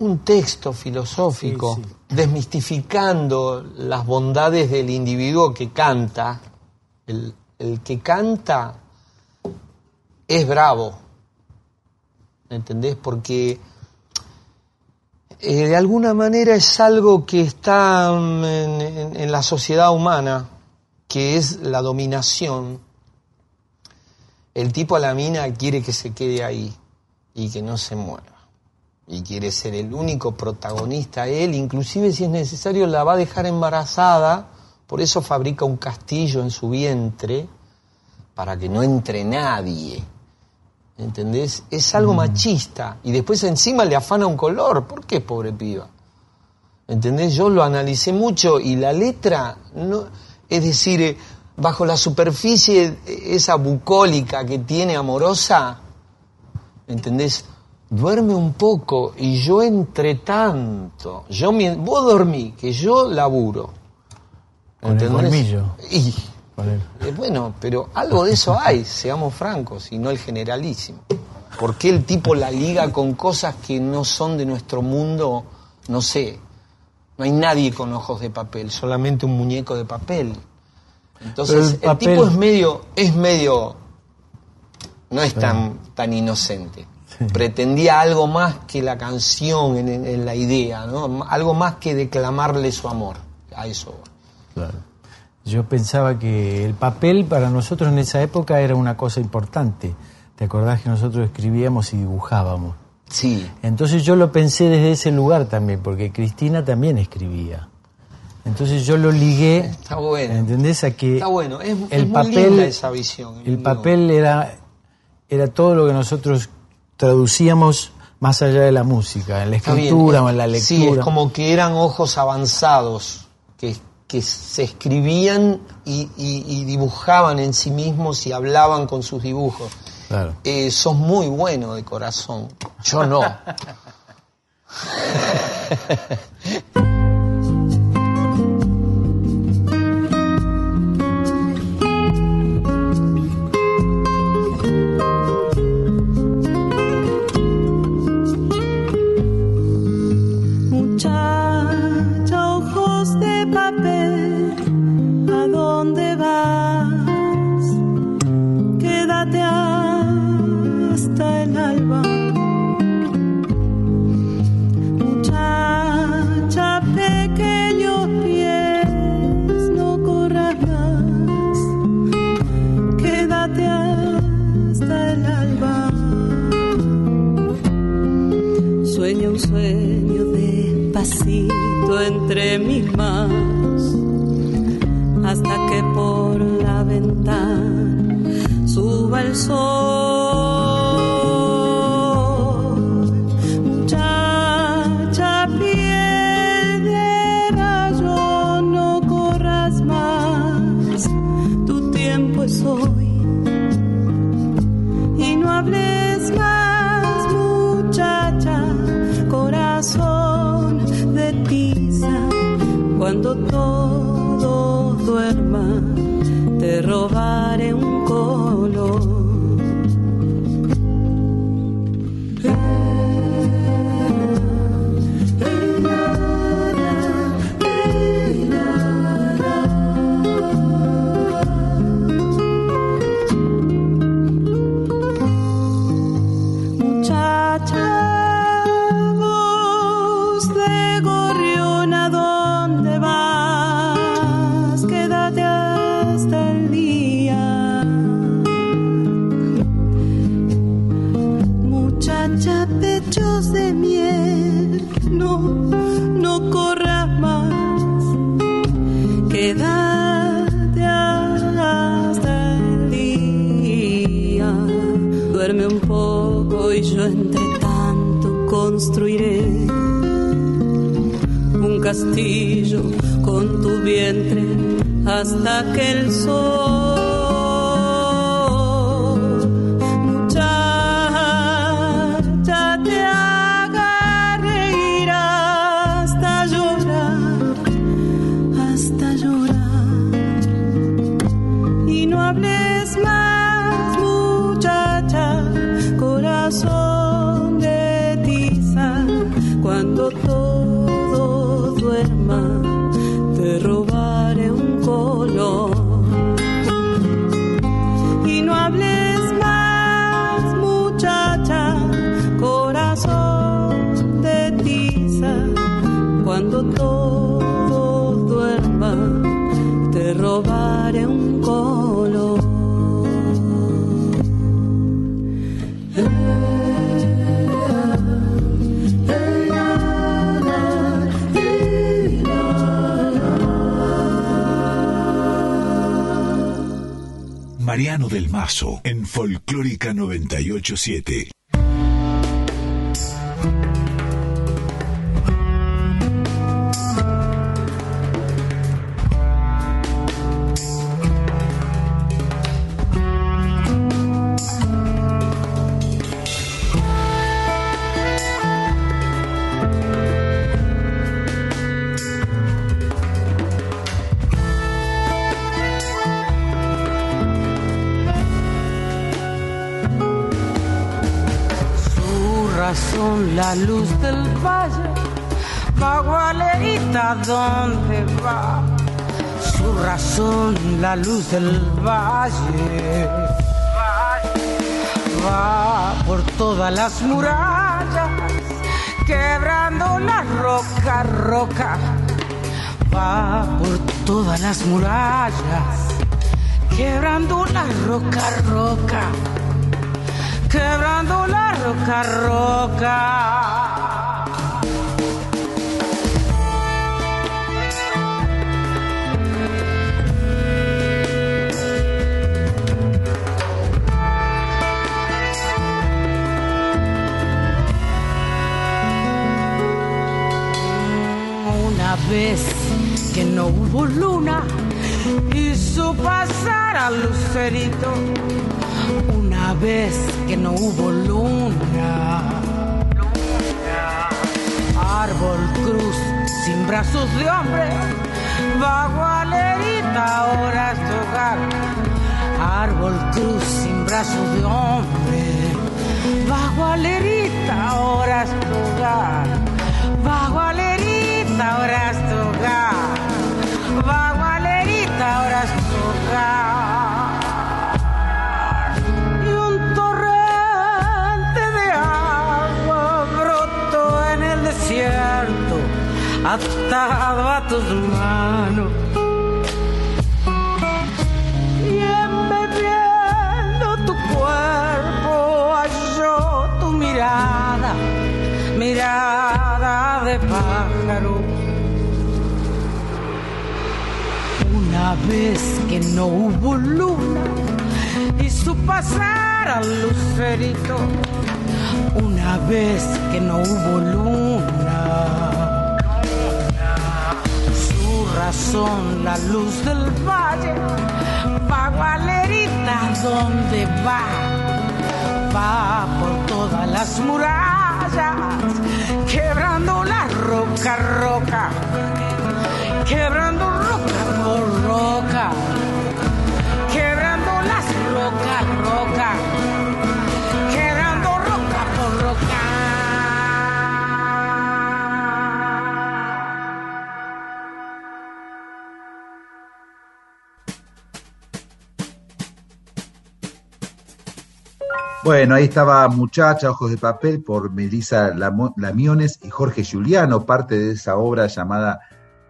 Speaker 11: un texto filosófico desmistificando las bondades del individuo que canta. El, el que canta es bravo. ¿Entendés? Porque eh, de alguna manera es algo que está mm, en, la sociedad humana, que es la dominación. El tipo a la mina quiere que se quede ahí y que no se mueva. Y quiere ser el único protagonista. Él, inclusive si es necesario, la va a dejar embarazada. Por eso fabrica un castillo en su vientre, para que no entre nadie. ¿entendés? Es algo machista. Y después encima le afana un color. ¿Por qué, pobre piba? ¿Entendés? Yo lo analicé mucho y la letra, no, es decir, eh, bajo la superficie, esa bucólica que tiene amorosa, ¿entendés? Duerme un poco y yo entre tanto, yo, vos dormí, que yo laburo.
Speaker 10: ¿Entendés?
Speaker 11: y, eh, bueno, pero algo de eso hay, seamos francos, y no el generalísimo. ¿Por qué el tipo la liga con cosas que no son de nuestro mundo? No sé. No hay nadie con ojos de papel, solamente un muñeco de papel. Entonces, el, tipo es medio, es medio, no es tan, tan inocente. Pretendía algo más que la canción en, la idea, ¿no? Algo más que declamarle su amor. A eso.
Speaker 10: Claro. Yo pensaba que el papel para nosotros en esa época era una cosa importante. ¿Te acordás que nosotros escribíamos y dibujábamos?
Speaker 11: Sí.
Speaker 10: Entonces yo lo pensé desde ese lugar también, porque Cristina también escribía. Entonces yo lo ligué.
Speaker 11: Está bueno.
Speaker 10: ¿Entendés? A que
Speaker 11: Está bueno. Es, el papel, esa visión.
Speaker 10: El papel era, era todo lo que nosotros traducíamos más allá de la música, en la escritura o en la lectura.
Speaker 11: Sí, es como que eran ojos avanzados que que se escribían y, dibujaban en sí mismos y hablaban con sus dibujos.
Speaker 10: Claro.
Speaker 11: Eh, sos muy bueno de corazón. Yo no.
Speaker 7: del 987.
Speaker 12: Del valle, va por todas las murallas, quebrando la roca, roca, va por todas las murallas, quebrando la roca, roca. Quebrando la roca, roca. Vez que no hubo luna, hizo pasar al lucerito una vez que no hubo luna. Árbol cruz sin brazos de hombre, vagualerita ahora es tu hogar. Árbol cruz sin brazos de hombre, vagualerita ahora es tu hogar. Vagualerita ahora es tu hogar. Vagualerita ahora es tu hogar. atado a tus manos. Y embebiendo tu cuerpo halló tu mirada, mirada de pájaro. Una vez que no hubo luna y su pasar era lucerito. Una vez que no hubo luna, su razón, la luz del valle, va Valerita, ¿dónde va? Va por todas las murallas, quebrando la roca, roca, quebrando roca por roca quebrando las rocas, roca, quebrando roca por roca.
Speaker 2: Bueno, ahí estaba Muchacha, Ojos de Papel, por Melissa Lamiones y Jorge Giuliano, parte de esa obra llamada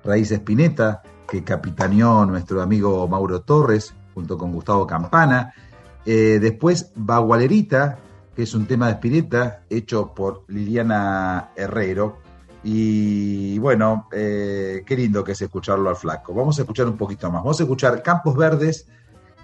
Speaker 2: Raíz Espineta, que capitaneó nuestro amigo Mauro Torres, junto con Gustavo Campana. Eh, después, Bagualerita, que es un tema de Spinetta, hecho por Liliana Herrero. Y bueno, eh, qué lindo que es escucharlo al flaco. Vamos a escuchar un poquito más. Vamos a escuchar Campos Verdes,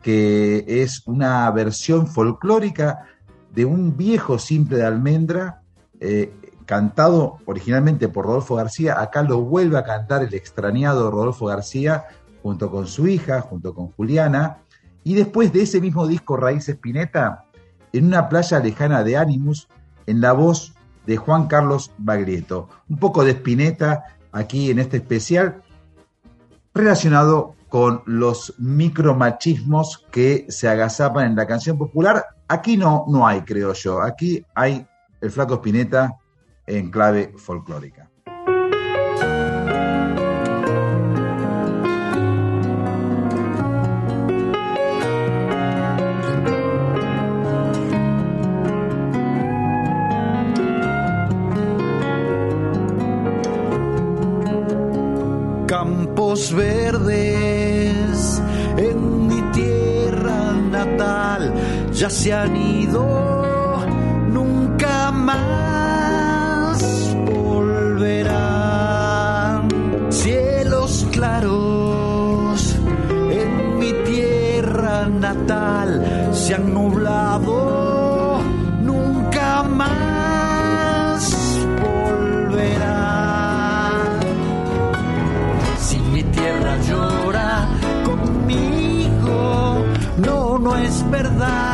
Speaker 2: que es una versión folclórica de un viejo simple de almendra, eh, cantado originalmente por Rodolfo García. Acá lo vuelve a cantar el extrañado Rodolfo García, junto con su hija, junto con Juliana. Y después de ese mismo disco Raíz Espineta, en una playa lejana de Animus, en la voz de Juan Carlos Baglietto. Un poco de Spinetta aquí en este especial, relacionado con los micromachismos que se agazapan en la canción popular. Aquí no, no hay, creo yo. Aquí hay el flaco Spinetta en clave folclórica.
Speaker 13: Campos verdes en mi tierra natal ya se han ido, nunca más verdad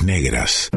Speaker 7: Negras.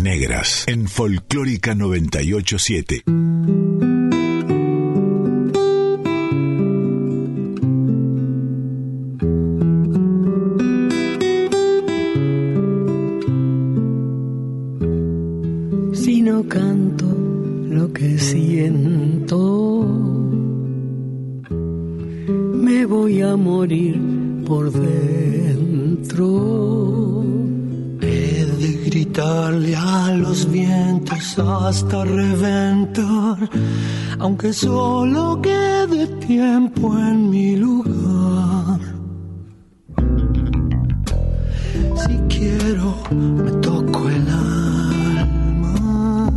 Speaker 7: Negras en Folclórica 987.
Speaker 14: Hasta reventar, aunque solo quede tiempo en mi lugar. Si quiero, me toco el alma,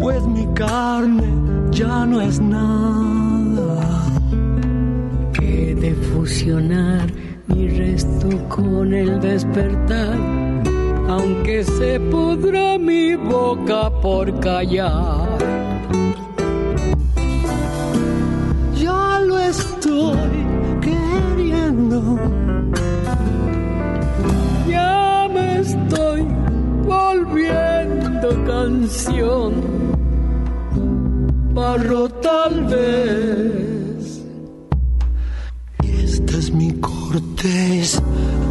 Speaker 14: pues mi carne ya no es nada.
Speaker 15: He de fusionar mi resto con el despertar, aunque se pudra mi boca por callar.
Speaker 14: Ya lo estoy queriendo.
Speaker 15: Ya me estoy volviendo canción, barro tal vez.
Speaker 14: Mi cortés,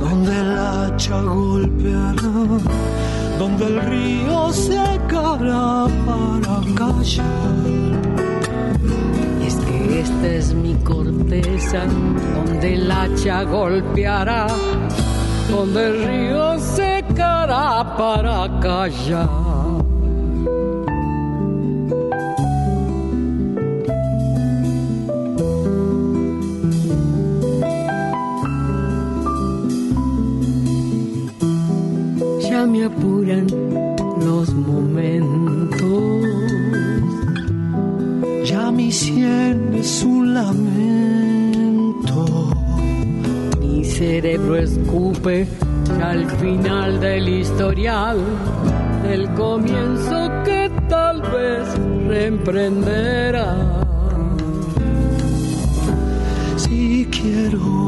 Speaker 14: donde el hacha golpeará, donde el río secará para callar.
Speaker 15: Y es que esta es mi corteza, donde el hacha golpeará, donde el río secará para callar. Me apuran los momentos
Speaker 14: Ya mi sien es un lamento.
Speaker 15: Mi cerebro escupe al final del historial, el comienzo que tal vez reemprenderá.
Speaker 14: Si quiero,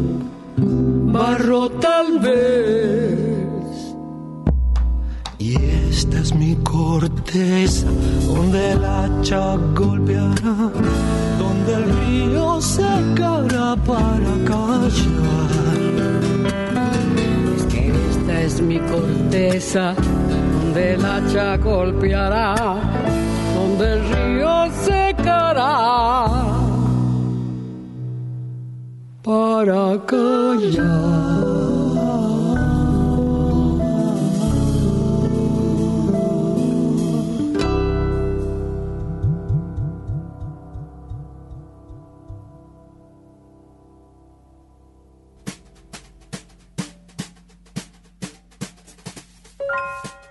Speaker 15: amarro tal vez.
Speaker 14: Y esta es mi corteza, donde el hacha golpeará, donde el río secará para callar.
Speaker 15: Esta es mi corteza, donde el hacha golpeará, donde el río secará para callar.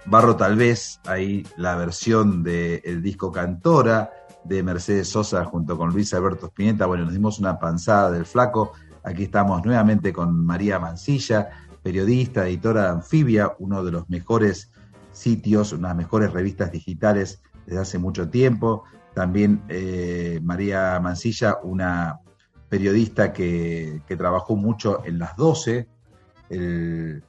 Speaker 2: Barro tal vez, ahí la versión del disco Cantora de Mercedes Sosa junto con Luis Alberto Spinetta. Bueno, nos dimos una panzada del flaco. Aquí estamos nuevamente con María Mancilla, periodista, editora de Anfibia, uno de los mejores sitios, unas mejores revistas digitales desde hace mucho tiempo. También eh, María Mancilla, una periodista que, que, trabajó mucho en las 12, el,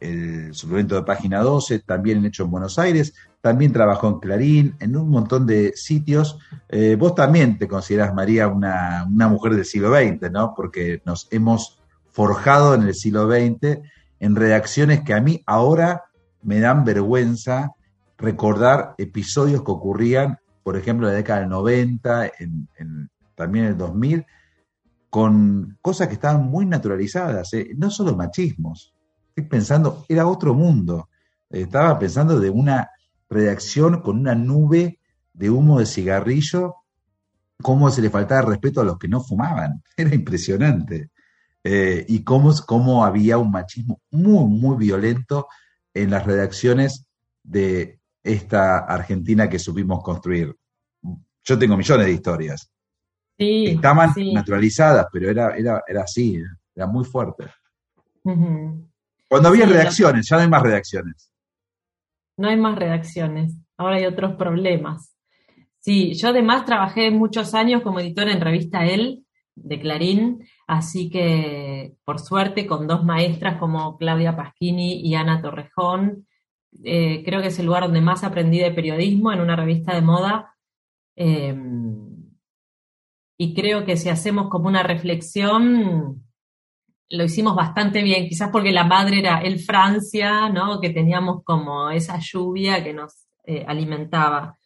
Speaker 2: el suplemento de página 12, también hecho en Buenos Aires, también trabajó en Clarín, en un montón de sitios. Eh, vos también te considerás, María, una, una, mujer del siglo XX, ¿no? Porque nos hemos forjado en el siglo XX en redacciones que a mí ahora me dan vergüenza recordar episodios que ocurrían, por ejemplo, en la década del 90, en, también en el 2000, con cosas que estaban muy naturalizadas, ¿eh? no solo machismos, pensando, era otro mundo. Estaba pensando de una redacción con una nube de humo de cigarrillo, cómo se le faltaba respeto a los que no fumaban. Era impresionante. Eh, y cómo, cómo había un machismo muy, muy violento en las redacciones de esta Argentina que supimos construir. Yo tengo millones de historias.
Speaker 3: Sí,
Speaker 2: Estaban
Speaker 3: sí.
Speaker 2: naturalizadas, pero era, era, era así, era muy fuerte. Cuando había
Speaker 3: Sí,
Speaker 2: redacciones, ya no hay más redacciones.
Speaker 3: No hay más redacciones, ahora hay otros problemas. Sí, yo además trabajé muchos años como editora en revista El de Clarín, así que por suerte con dos maestras como Claudia Pasquini y Ana Torrejón, eh, creo que es el lugar donde más aprendí de periodismo en una revista de moda. eh, y creo que si hacemos como una reflexión, lo hicimos bastante bien, quizás porque la madre era el Francia, ¿no? Que teníamos como esa lluvia que nos eh, alimentaba.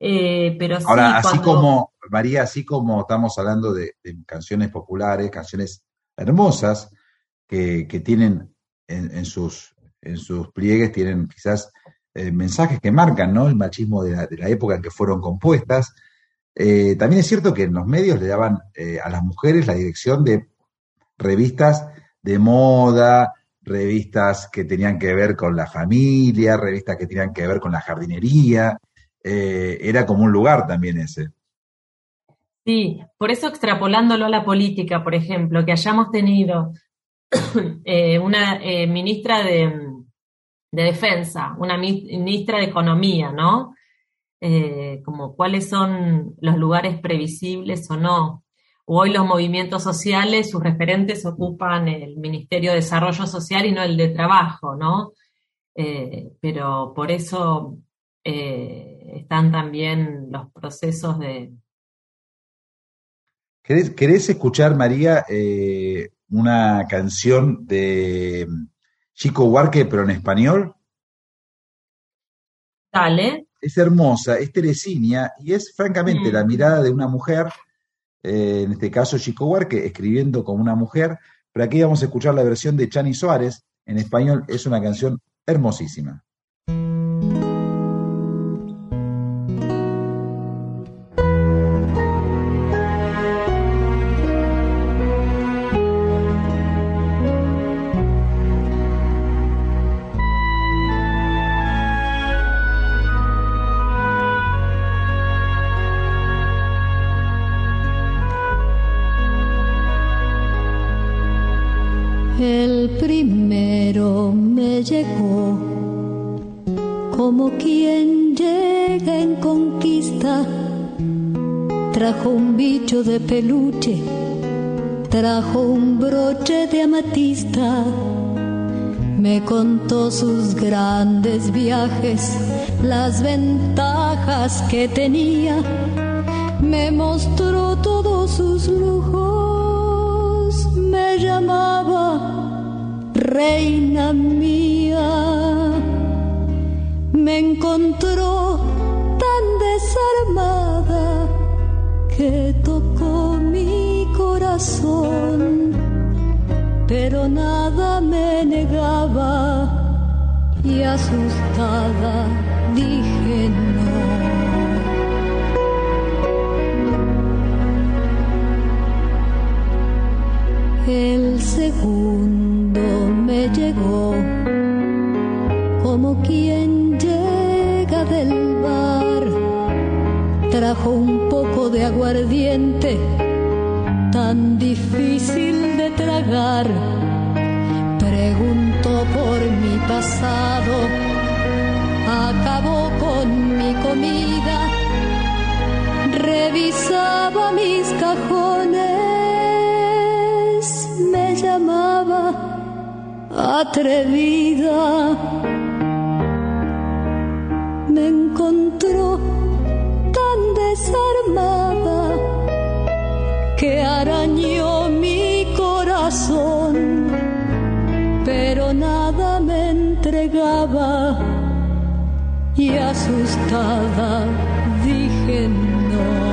Speaker 3: Eh, pero sí,
Speaker 2: Ahora, así como, María, así como estamos hablando de, de canciones populares, canciones hermosas, que, que tienen en, en sus, en sus pliegues, tienen quizás eh, mensajes que marcan ¿no? el machismo de la, de la época en que fueron compuestas. También es cierto que en los medios le daban a las mujeres la dirección de revistas de moda, revistas que tenían que ver con la familia, revistas que tenían que ver con la jardinería. Eh, era como un lugar también ese.
Speaker 3: Sí, por eso extrapolándolo a la política, por ejemplo, que hayamos tenido eh, una eh, ministra de, de Defensa, una mi- ministra de Economía, ¿no? Como cuáles son los lugares previsibles o no. Hoy los movimientos sociales, sus referentes ocupan el Ministerio de Desarrollo Social y no el de Trabajo, ¿no? Eh, pero por eso eh, están también los procesos de,
Speaker 2: ¿Querés, querés escuchar, María, eh, una canción de Chico Huarque, pero en español?
Speaker 3: Dale.
Speaker 2: Es hermosa, es teresina y es francamente
Speaker 3: Mm.
Speaker 2: la mirada de una mujer, eh, en este caso Chico Huarque, escribiendo como una mujer, pero aquí vamos a escuchar la versión de Chani Suárez, en español es una canción hermosísima.
Speaker 16: Primero me llegó como quien llega en conquista. Trajo un bicho de peluche, trajo un broche de amatista Me contó sus grandes viajes, las ventajas que tenía. Me mostró todos sus lujos. Me llamaba reina mía. Me encontró tan desarmada que tocó mi corazón pero nada me negaba y asustada dije. Como quien llega del bar, trajo un poco de aguardiente tan difícil de tragar. Preguntó por mi pasado, acabó con mi comida, revisaba mis cajones, me llamaba atrevida. Desarmada que arañó mi corazón, pero nada me entregaba y asustada dije no.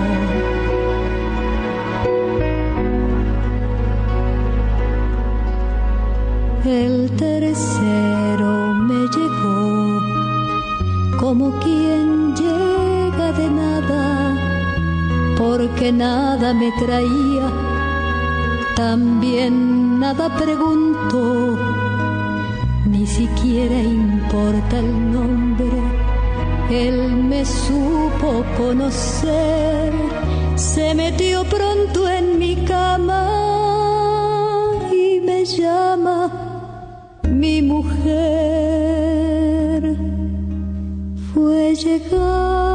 Speaker 16: El tercero me llegó como quien porque nada me traía, también nada preguntó, ni siquiera importa el nombre, él me supo conocer, se metió pronto en mi cama y me llama mi mujer, fue llegando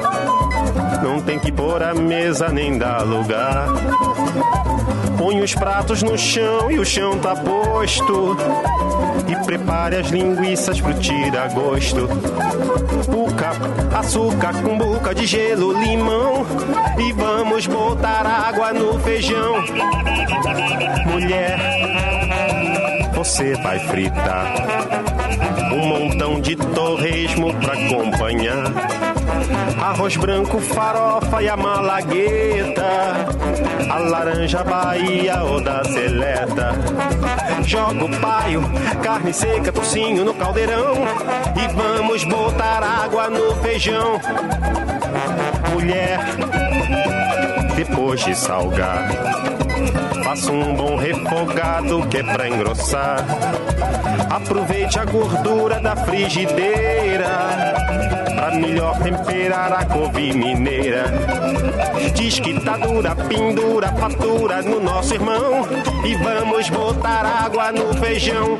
Speaker 17: Não tem que pôr a mesa nem dar lugar. Põe os pratos no chão e o chão tá posto. E prepare as linguiças pro tira-gosto. Puca, açúcar com boca de gelo, limão. E vamos botar água no feijão. Mulher, você vai fritar um montão de torresmo pra acompanhar. Arroz branco, farofa e a malagueta. A laranja Bahia ou da seleta. Joga o paio, carne seca, tocinho no caldeirão. E vamos botar água no feijão. Mulher, depois de salgar, faça um bom refogado que é pra engrossar. Aproveite a gordura da frigideira pra melhor temperar a couve mineira. Diz que tá dura, pendura, fatura no nosso irmão. E vamos botar água no feijão.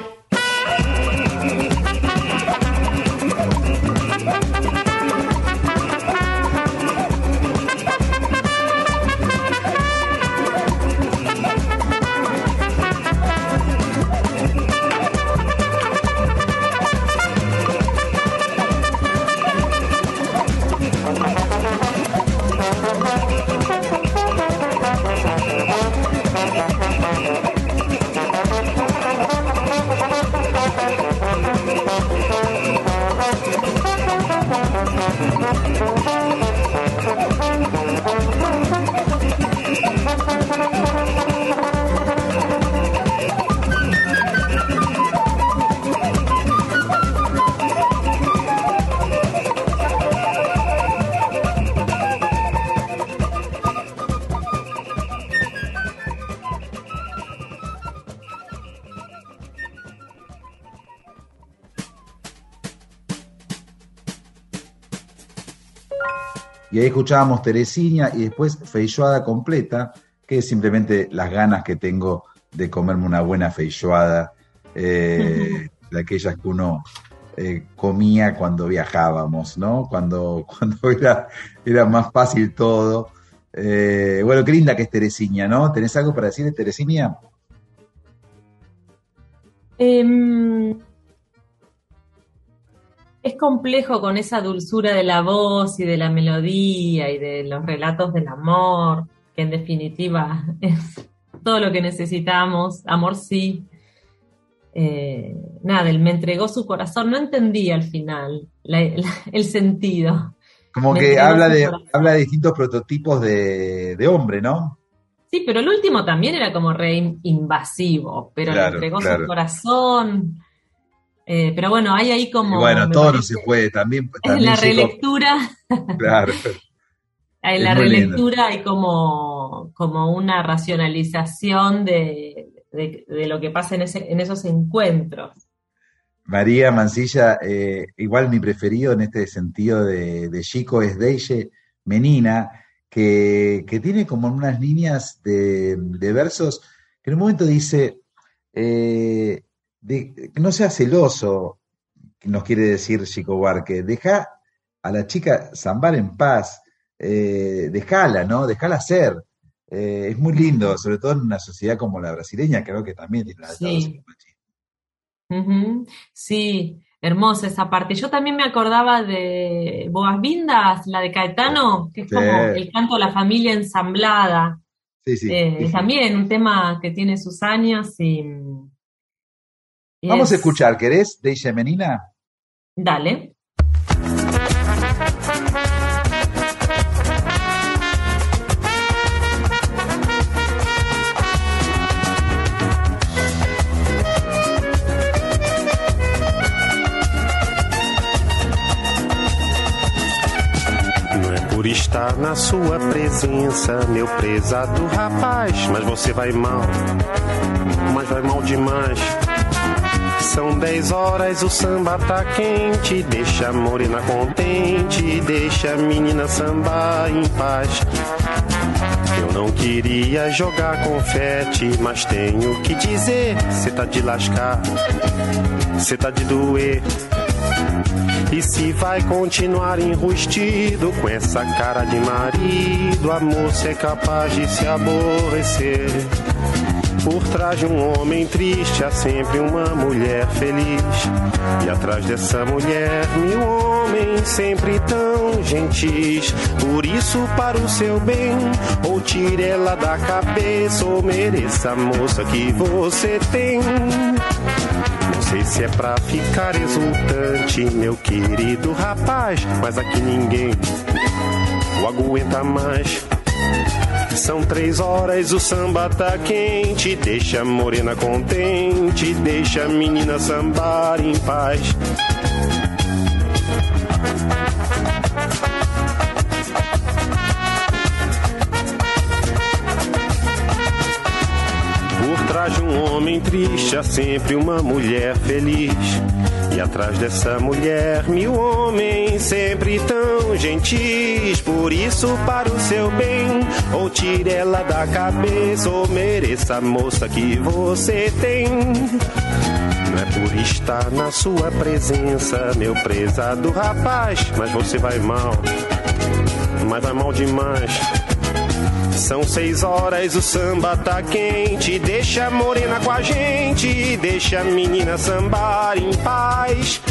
Speaker 2: Y ahí escuchábamos Teresina y después Feijoada completa, que es simplemente las ganas que tengo de comerme una buena feijoada, eh, de aquellas que uno eh, comía cuando viajábamos, ¿no? Cuando, cuando era, era más fácil todo. Eh, bueno, qué linda que es Teresina, ¿no? ¿Tenés algo para decir de Teresina?
Speaker 3: Em, es complejo con esa dulzura de la voz y de la melodía y de los relatos del amor, que en definitiva es todo lo que necesitamos, amor sí. Eh, nada, él me entregó su corazón, no entendí al final la- la- el sentido.
Speaker 2: Como
Speaker 3: Me
Speaker 2: que habla de,
Speaker 3: corazón.
Speaker 2: habla de distintos prototipos de, de hombre, ¿no?
Speaker 3: Sí, pero el último también era como re in- invasivo, pero
Speaker 2: Claro,
Speaker 3: le entregó
Speaker 2: claro.
Speaker 3: su corazón. Eh, pero bueno, hay ahí como...
Speaker 2: Y bueno, todo no se puede, también.
Speaker 3: En
Speaker 2: también
Speaker 3: la
Speaker 2: llegó-
Speaker 3: relectura,
Speaker 2: Claro.
Speaker 3: en la relectura hay como, como una racionalización de, de- de lo que pasa en, ese, en esos encuentros.
Speaker 2: María Mancilla, eh, igual mi preferido en este sentido de, de chico es Deije Menina, que, que tiene como unas líneas de, de versos que en un momento dice, eh, de- no sea celoso, nos quiere decir Chico Buarque, deja a la chica zambar en paz, eh, dejala, ¿no? Dejala ser. Eh, es muy lindo, sobre todo en una sociedad como la brasileña, creo que también tiene una
Speaker 3: Sí. Ujú. Sí, hermosa esa parte. Yo también me acordaba de Boas Vindas, la de Caetano, que es
Speaker 2: Sí.
Speaker 3: como el canto a la familia ensamblada.
Speaker 2: Sí, sí,
Speaker 3: Eh,
Speaker 2: sí, sí.
Speaker 3: También un tema que tiene sus años y, y
Speaker 2: Vamos a
Speaker 3: es-
Speaker 2: escuchar, ¿querés? Deije Menina.
Speaker 3: Dale.
Speaker 17: Não é por estar na sua presença, meu prezado rapaz, mas você vai mal, mas vai mal demais. São 10 horas, o samba tá quente, deixa a morena contente, deixa a menina sambar em paz. Eu não queria jogar confete, mas tenho que dizer, cê tá de lascar, cê tá de doer. E se vai continuar enrustido com essa cara de marido, a moça é capaz de se aborrecer. Por trás de um homem triste há sempre uma mulher feliz. E atrás dessa mulher, mil homens sempre tão gentis. Por isso, para o seu bem, ou tire ela da cabeça, ou mereça a moça que você tem. Não sei se é pra ficar exultante, meu querido rapaz, mas aqui ninguém o aguenta mais. São três horas, o samba tá quente, deixa a morena contente, deixa a menina sambar em paz. Por trás de um homem triste há sempre uma mulher feliz. E atrás dessa mulher, mil homens sempre tão gentis. Por isso, para o seu bem, ou tire ela da cabeça, ou mereça a moça que você tem. Não é por estar na sua presença, meu prezado rapaz, mas você vai mal, mas vai mal demais. São seis horas, o samba tá quente. Deixa a morena com a gente, deixa a menina sambar em paz.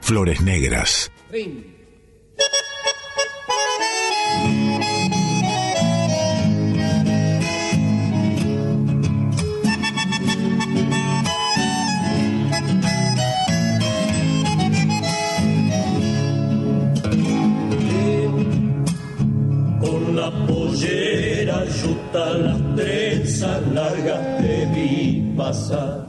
Speaker 7: Flores Negras.
Speaker 18: Las trenzas largas te vi pasar.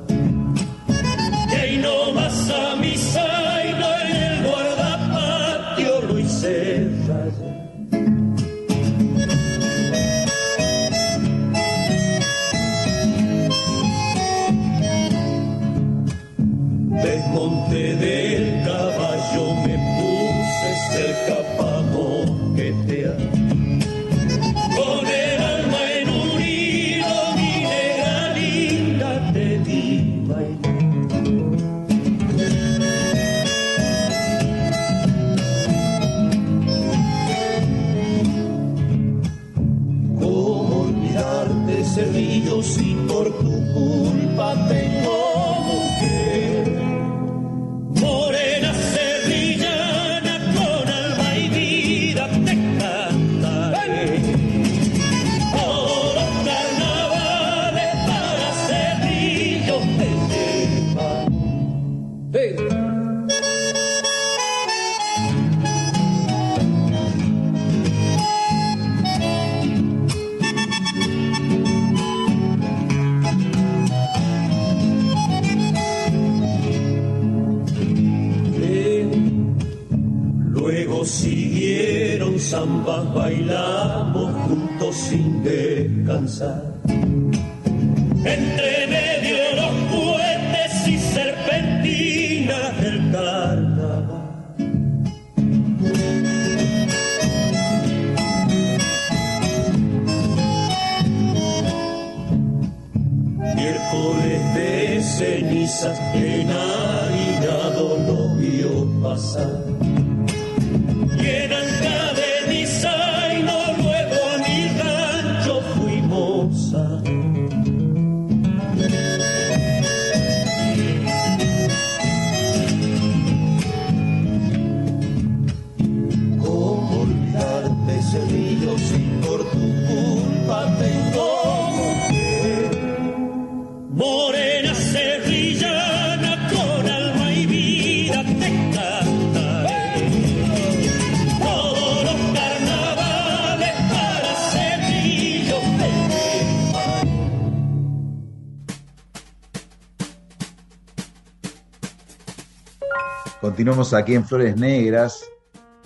Speaker 2: Continuamos aquí en Flores Negras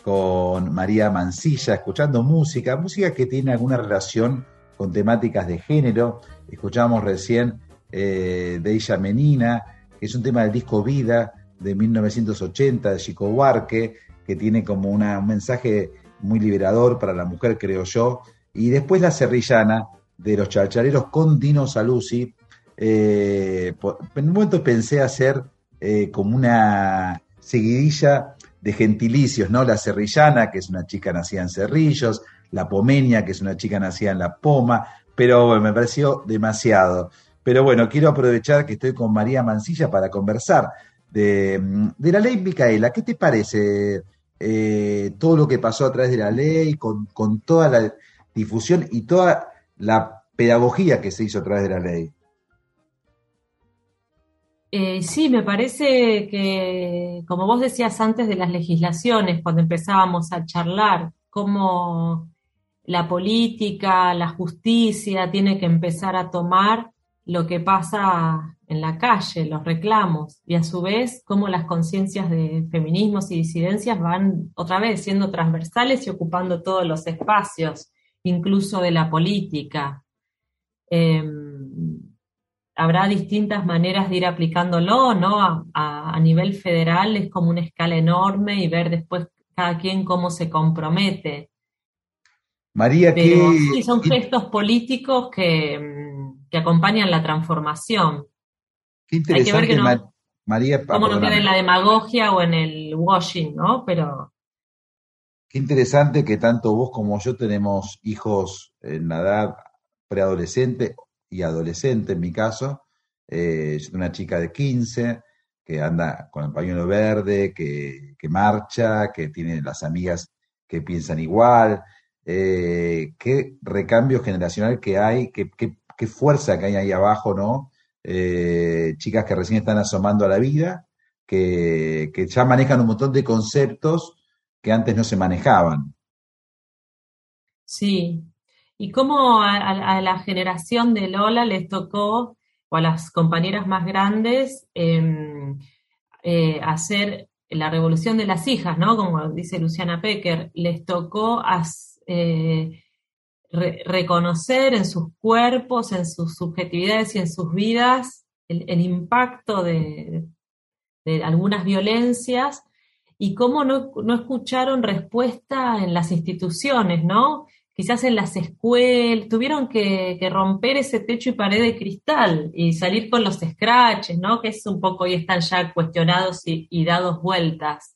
Speaker 2: con María Mancilla, escuchando música, música que tiene alguna relación con temáticas de género. Escuchamos recién eh, de ella Menina, que es un tema del disco Vida de 1980 de Chico Huarque, que tiene como una- un mensaje muy liberador para la mujer, creo yo. Y después La Serrillana de los Chalchaleros con Dino Saluzzi. Eh, en un momento pensé hacer eh, como una seguidilla de gentilicios, ¿no? La Cerrillana, que es una chica nacida en Cerrillos, la Pomeña, que es una chica nacida en La Poma, pero bueno, me pareció demasiado. Pero bueno, quiero aprovechar que estoy con María Mancilla para conversar de, de la ley Micaela. ¿Qué te parece eh, todo lo que pasó a través de la ley, con, con toda la difusión y toda la pedagogía que se hizo a través de la ley?
Speaker 3: Eh, sí, me parece que, como vos decías antes de las legislaciones, cuando empezábamos a charlar, cómo la política, la justicia tiene que empezar a tomar lo que pasa en la calle, los reclamos, y a su vez cómo las conciencias de feminismos y disidencias van otra vez siendo transversales y ocupando todos los espacios, incluso de la política. Em, habrá distintas maneras de ir aplicándolo, ¿no? A, a- a nivel federal es como una escala enorme y ver después cada quien cómo se compromete.
Speaker 2: María,
Speaker 3: Pero
Speaker 2: ¿qué,
Speaker 3: sí, son gestos políticos que, mm, que acompañan la transformación.
Speaker 2: qué
Speaker 3: Hay que ver
Speaker 2: interesante,
Speaker 3: que no-
Speaker 2: Ma- María, ah,
Speaker 3: Cómo no queda en la demagogia o en el washing, ¿no? Pero
Speaker 2: Qué interesante que tanto vos como yo tenemos hijos en la edad preadolescente y adolescente, en mi caso. Eh, una chica de 15 que anda con el pañuelo verde, que, que marcha, que tiene las amigas que piensan igual. Eh, qué recambio generacional que hay, qué, qué- qué fuerza que hay ahí abajo, ¿no? Eh, chicas que recién están asomando a la vida, que, que ya manejan un montón de conceptos que antes no se manejaban.
Speaker 3: Sí, y cómo a, la generación de Lola les tocó, o a las compañeras más grandes, em, eh, hacer la revolución de las hijas, ¿no? Como dice Luciana Pecker, les tocó eh, re- reconocer en sus cuerpos, en sus subjetividades y en sus vidas el, el impacto de, de algunas violencias y cómo no, no escucharon respuesta en las instituciones, ¿no? Quizás en las escuelas, tuvieron que, romper ese techo y pared de cristal y salir con los scratches, ¿no? Que es un poco, hoy están ya cuestionados y, y dados vueltas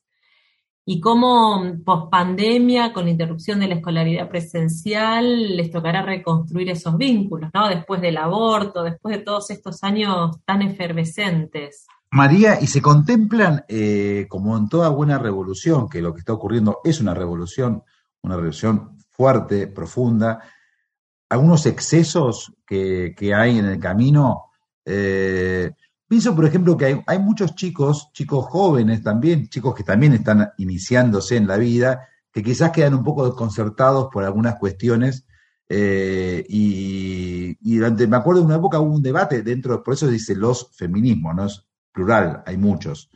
Speaker 3: y cómo post pandemia, con la interrupción de la escolaridad presencial, les tocará reconstruir esos vínculos, ¿no? Después del aborto, después de todos estos años tan efervescentes.
Speaker 2: María, y se contemplan, eh, como en toda buena revolución, que lo que está ocurriendo es una revolución, una revolución fuerte, profunda, algunos excesos que, que hay en el camino. Eh, Pienso, por ejemplo, que hay, muchos chicos, chicos jóvenes también, chicos que también están iniciándose en la vida, que quizás quedan un poco desconcertados por algunas cuestiones. Eh, y, durante, me acuerdo de una época hubo un debate dentro, por eso dice los feminismos, no es plural, hay muchos.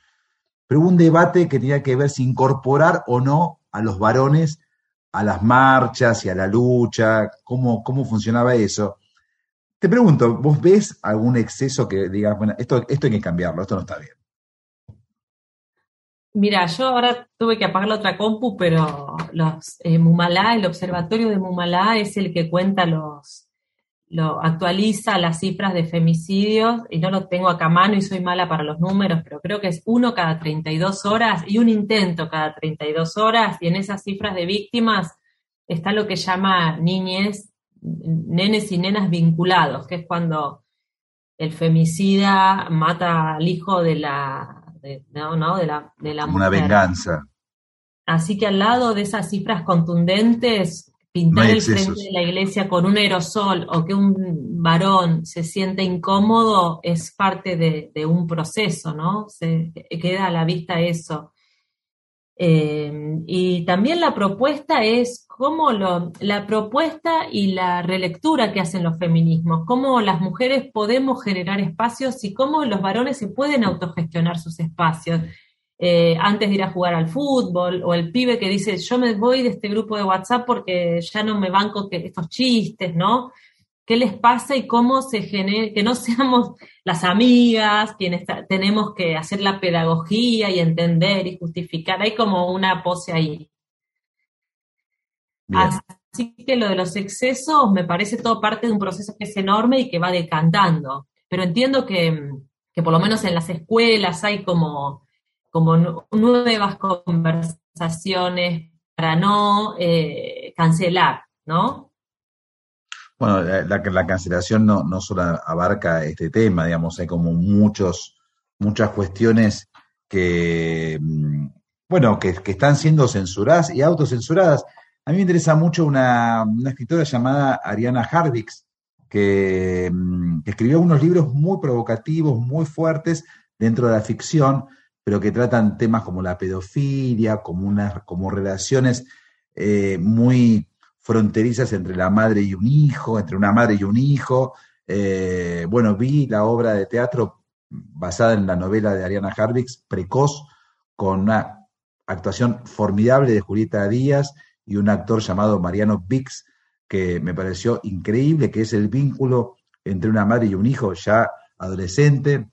Speaker 2: Pero hubo un debate que tenía que ver si incorporar o no a los varones a las marchas y a la lucha, cómo, cómo funcionaba eso. Te pregunto, ¿vos ves algún exceso que digas, bueno, esto, esto hay que cambiarlo, esto no está bien?
Speaker 3: Mira, yo ahora tuve que apagar la otra compu, pero los eh, Mumalá, el observatorio de Mumalá es el que cuenta los, lo actualiza las cifras de femicidios y no lo tengo acá a mano y soy mala para los números, pero creo que es uno cada 32 horas y un intento cada 32 horas y en esas cifras de víctimas está lo que llama niñez nenes y nenas vinculados, que es cuando el femicida mata al hijo de la, de, no, de la, de la
Speaker 2: Una venganza.
Speaker 3: Así que al lado de esas cifras contundentes, pintar el frente de la iglesia con un aerosol o que un varón se siente incómodo es parte de, de un proceso, ¿no? Se queda a la vista eso. Eh, y también la propuesta es cómo lo, la propuesta y la relectura que hacen los feminismos, cómo las mujeres podemos generar espacios y cómo los varones se pueden autogestionar sus espacios. Eh, antes de ir a jugar al fútbol, o el pibe que dice, yo me voy de este grupo de WhatsApp porque ya no me banco que estos chistes, ¿no? qué les pasa y cómo se genera, que no seamos las amigas quienes tenemos que hacer la pedagogía y entender y justificar. Hay como una pose ahí. Así que lo de los excesos me parece todo parte de un proceso que es enorme y que va decantando. Pero entiendo que, por lo menos en las escuelas hay como, como nuevas conversaciones para no eh, cancelar, ¿no?
Speaker 2: Bueno, la, la cancelación no, no, solo abarca este tema, digamos, hay como muchos, muchas cuestiones que, mm, bueno, que, están siendo censuradas y autocensuradas. A mí me interesa mucho una, escritora llamada Ariana Harvix, que, mm, que, escribió unos libros muy provocativos, muy fuertes dentro de la ficción, pero que tratan temas como la pedofilia, como, como relaciones eh, muy fronterizas entre la madre y un hijo, entre una madre y un hijo. Eh, bueno, vi la obra de teatro basada en la novela de Ariana Harvix, Precoz, con una actuación formidable de Julieta Díaz y un actor llamado Mariano Vix, que me pareció increíble, que es el vínculo entre una madre y un hijo ya adolescente.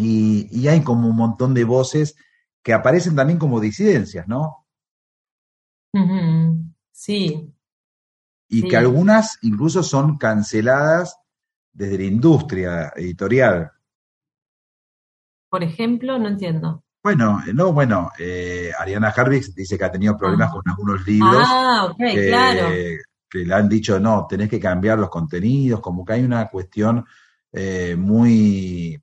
Speaker 2: Y, hay como un montón de voces que aparecen también como disidencias, ¿no?
Speaker 3: Sí,
Speaker 2: y que algunas incluso son canceladas desde la industria editorial.
Speaker 3: Por ejemplo, no entiendo.
Speaker 2: Bueno, eh, no, bueno, eh, Ariana Harvix dice que ha tenido problemas ah. con algunos libros
Speaker 3: ah, que, claro.
Speaker 2: que, le han dicho, no, tenés que cambiar los contenidos, como que hay una cuestión eh, muy,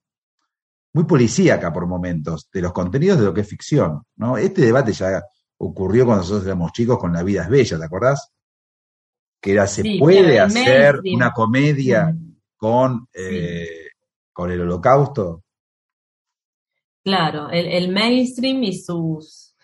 Speaker 2: muy policíaca por momentos de los contenidos de lo que es ficción. ¿no? Este debate ya ocurrió cuando nosotros éramos chicos con La vida es bella, ¿te acordás? que era, se puede hacer una comedia mm. con, eh, con el holocausto.
Speaker 3: Claro, el, mainstream y sus,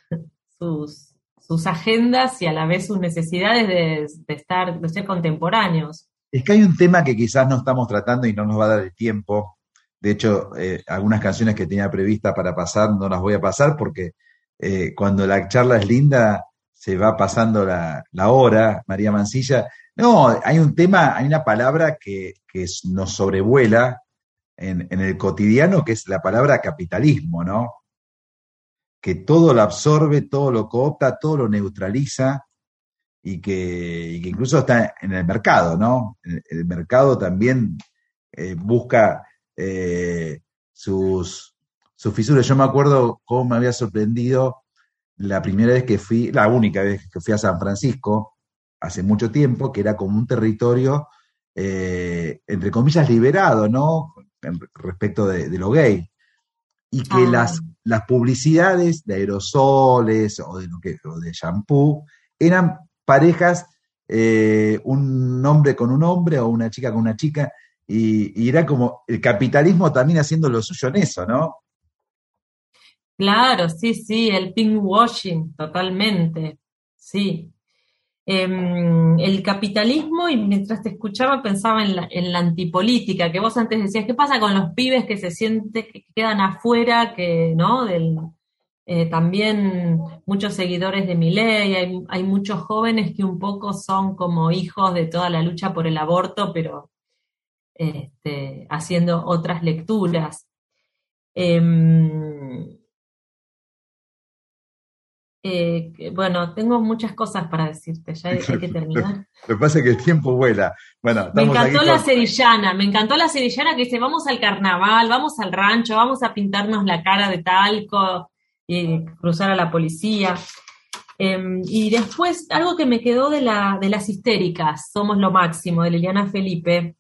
Speaker 3: sus, sus, agendas y a la vez sus necesidades de, estar, de ser contemporáneos.
Speaker 2: Es que hay un tema que quizás no estamos tratando y no nos va a dar el tiempo. De hecho, eh, algunas canciones que tenía prevista para pasar no las voy a pasar porque eh, cuando la charla es linda, se va pasando la, hora, María Mancilla. No, hay un tema, hay una palabra que, nos sobrevuela en, el cotidiano, que es la palabra capitalismo, ¿no? que todo lo absorbe, todo lo coopta, todo lo neutraliza y que, y que incluso está en el mercado, ¿no? El, el mercado también eh, busca eh, sus, sus fisuras. Yo me acuerdo cómo me había sorprendido la primera vez que fui, la única vez que fui a San Francisco, hace mucho tiempo, que era como un territorio, eh, entre comillas, liberado, ¿no? En- respecto de, de lo gay. Y que
Speaker 3: Ah.
Speaker 2: las, las publicidades de aerosoles o de, lo que, o de shampoo eran parejas, eh, un hombre con un hombre o una chica con una chica, y, era como el capitalismo también haciendo lo suyo en eso, ¿no?
Speaker 3: Claro, sí, sí, el pinkwashing, totalmente, sí. Em, el capitalismo, y mientras te escuchaba pensaba en la, antipolítica, que vos antes decías, ¿qué pasa con los pibes que se sienten, que quedan afuera, que, ¿no? Del, eh, también muchos seguidores de Milei, hay, hay muchos jóvenes que un poco son como hijos de toda la lucha por el aborto, pero este, haciendo otras lecturas. Em, eh, bueno, tengo muchas cosas para decirte, ya hay, hay que terminar.
Speaker 2: Lo que pasa es que el tiempo vuela. Bueno,
Speaker 3: Me
Speaker 2: aquí
Speaker 3: encantó la
Speaker 2: con-
Speaker 3: sevillana, me encantó la sevillana que dice, vamos al carnaval, vamos al rancho, vamos a pintarnos la cara de talco y cruzar a la policía. Em, y después, algo que me quedó de, la, de las histéricas, Somos lo máximo, de Liliana Felipe,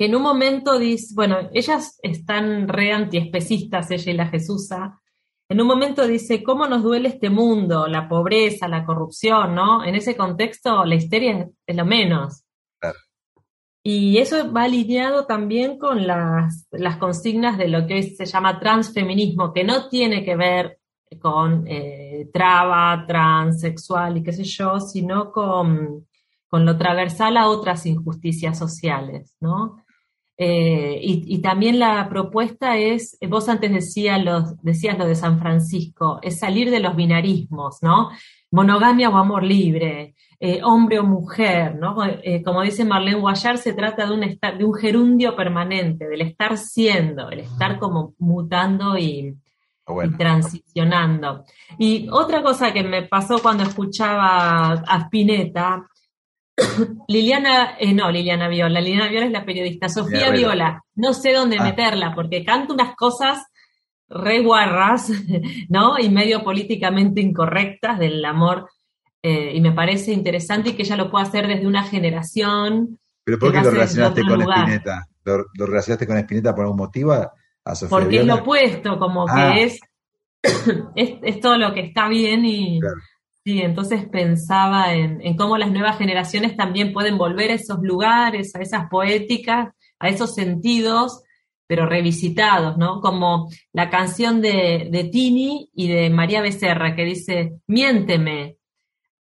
Speaker 3: que en un momento dice, bueno, ellas están re antiespecistas, ella y la Jesusa, en un momento dice, ¿cómo nos duele este mundo? La pobreza, la corrupción, ¿no? En ese contexto, la histeria es, lo menos. Y eso va alineado también con las, las consignas de lo que hoy se llama transfeminismo, que no tiene que ver con eh, traba, transexual y qué sé yo, sino con, con lo transversal a otras injusticias sociales, ¿no? Eh, y, y también la propuesta es, vos antes decías, los, decías lo de San Francisco, es salir de los binarismos, ¿no? Monogamia o amor libre, eh, hombre o mujer, ¿no? Eh, como dice Marlene Guayar, se trata de un, estar, de un gerundio permanente, del estar siendo, el estar como mutando y, y transicionando. Y otra cosa que me pasó cuando escuchaba a Spinetta, Liliana, eh, no, Liliana Viola, Liliana Viola es la periodista, Sofía
Speaker 2: Viola.
Speaker 3: Viola, no sé dónde
Speaker 2: Ah.
Speaker 3: meterla, porque canta unas cosas re guarras, ¿no? Y medio políticamente incorrectas del amor, eh, y me parece interesante y que ella lo pueda hacer desde una generación.
Speaker 2: ¿Pero por qué
Speaker 3: lo
Speaker 2: relacionaste con
Speaker 3: lugar.
Speaker 2: Spinetta? ¿Lo, lo relacionaste con Spinetta por algún motivo a, Sofía
Speaker 3: Porque es lo opuesto, como
Speaker 2: Ah.
Speaker 3: que es, es, es todo lo que está bien y sí, entonces pensaba en, cómo las nuevas generaciones también pueden volver a esos lugares, a esas poéticas, a esos sentidos, pero revisitados, ¿no? Como la canción de, de Tini y de María Becerra que dice, miénteme,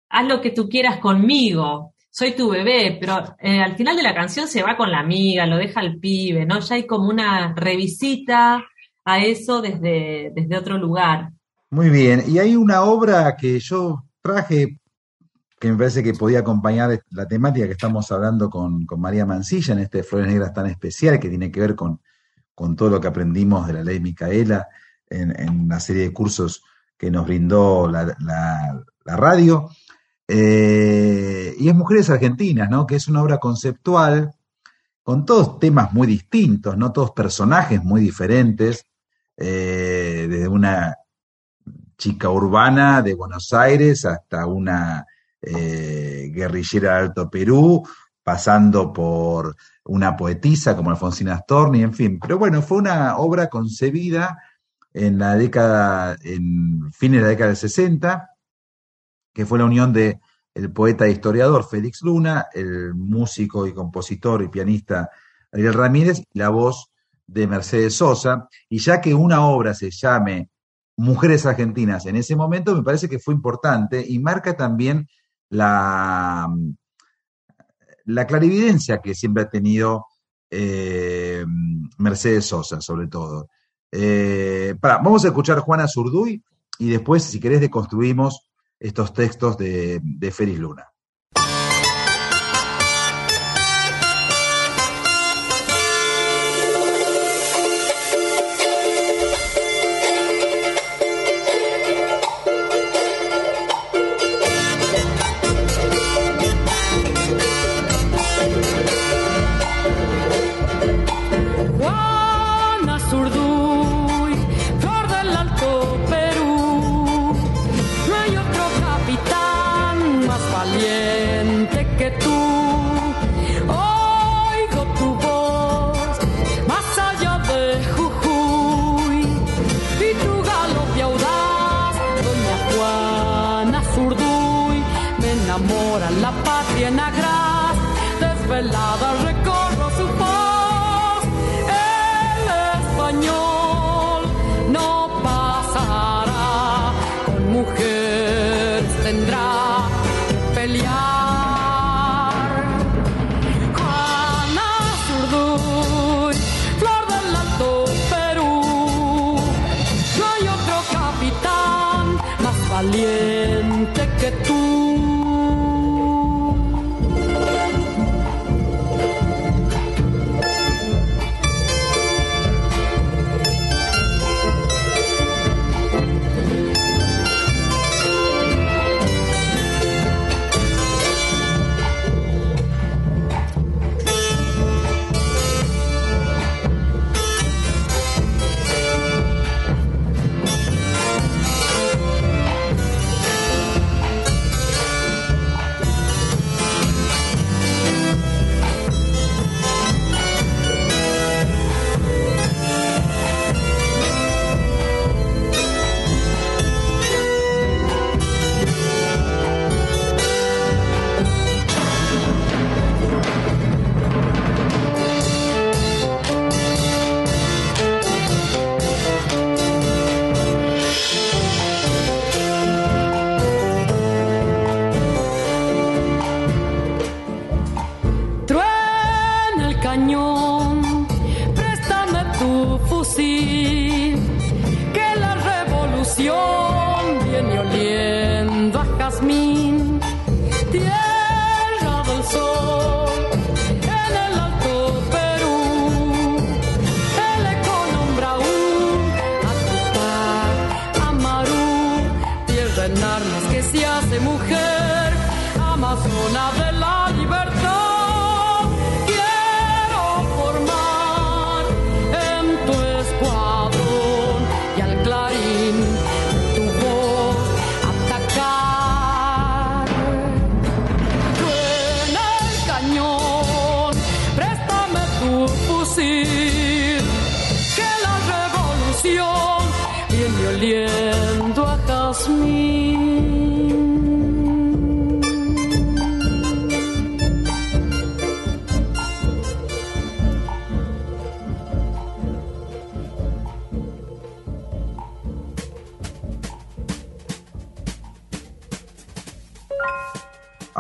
Speaker 3: haz lo que tú quieras conmigo, soy tu bebé, pero eh, al final de la canción se va con la amiga, lo deja al pibe, ¿no? Ya hay como una revisita a eso desde, desde otro lugar.
Speaker 2: Muy bien, y hay una obra que yo traje que me parece que podía acompañar la temática que estamos hablando con, con María Mancilla en este Flores Negras tan especial que tiene que ver con, con todo lo que aprendimos de la ley Micaela en, en una serie de cursos que nos brindó la, la- radio. Eh, y es Mujeres Argentinas, ¿no? Que es una obra conceptual con todos temas muy distintos, ¿no? Todos personajes muy diferentes, eh, desde una chica urbana de Buenos Aires hasta una eh, guerrillera de Alto Perú, pasando por una poetisa como Alfonsina Storni, en fin. Pero bueno, fue una obra concebida en la década, en fines de la década del 60, que fue la unión de el poeta e historiador Félix Luna, el músico y compositor y pianista Ariel Ramírez y la voz de Mercedes Sosa. Y ya que una obra se llame Mujeres Argentinas en ese momento, me parece que fue importante y marca también la, la clarividencia que siempre ha tenido eh, Mercedes Sosa, sobre todo. Eh, vamos a escuchar Juana Zurduy y después, si querés, deconstruimos estos textos de, de Félix Luna.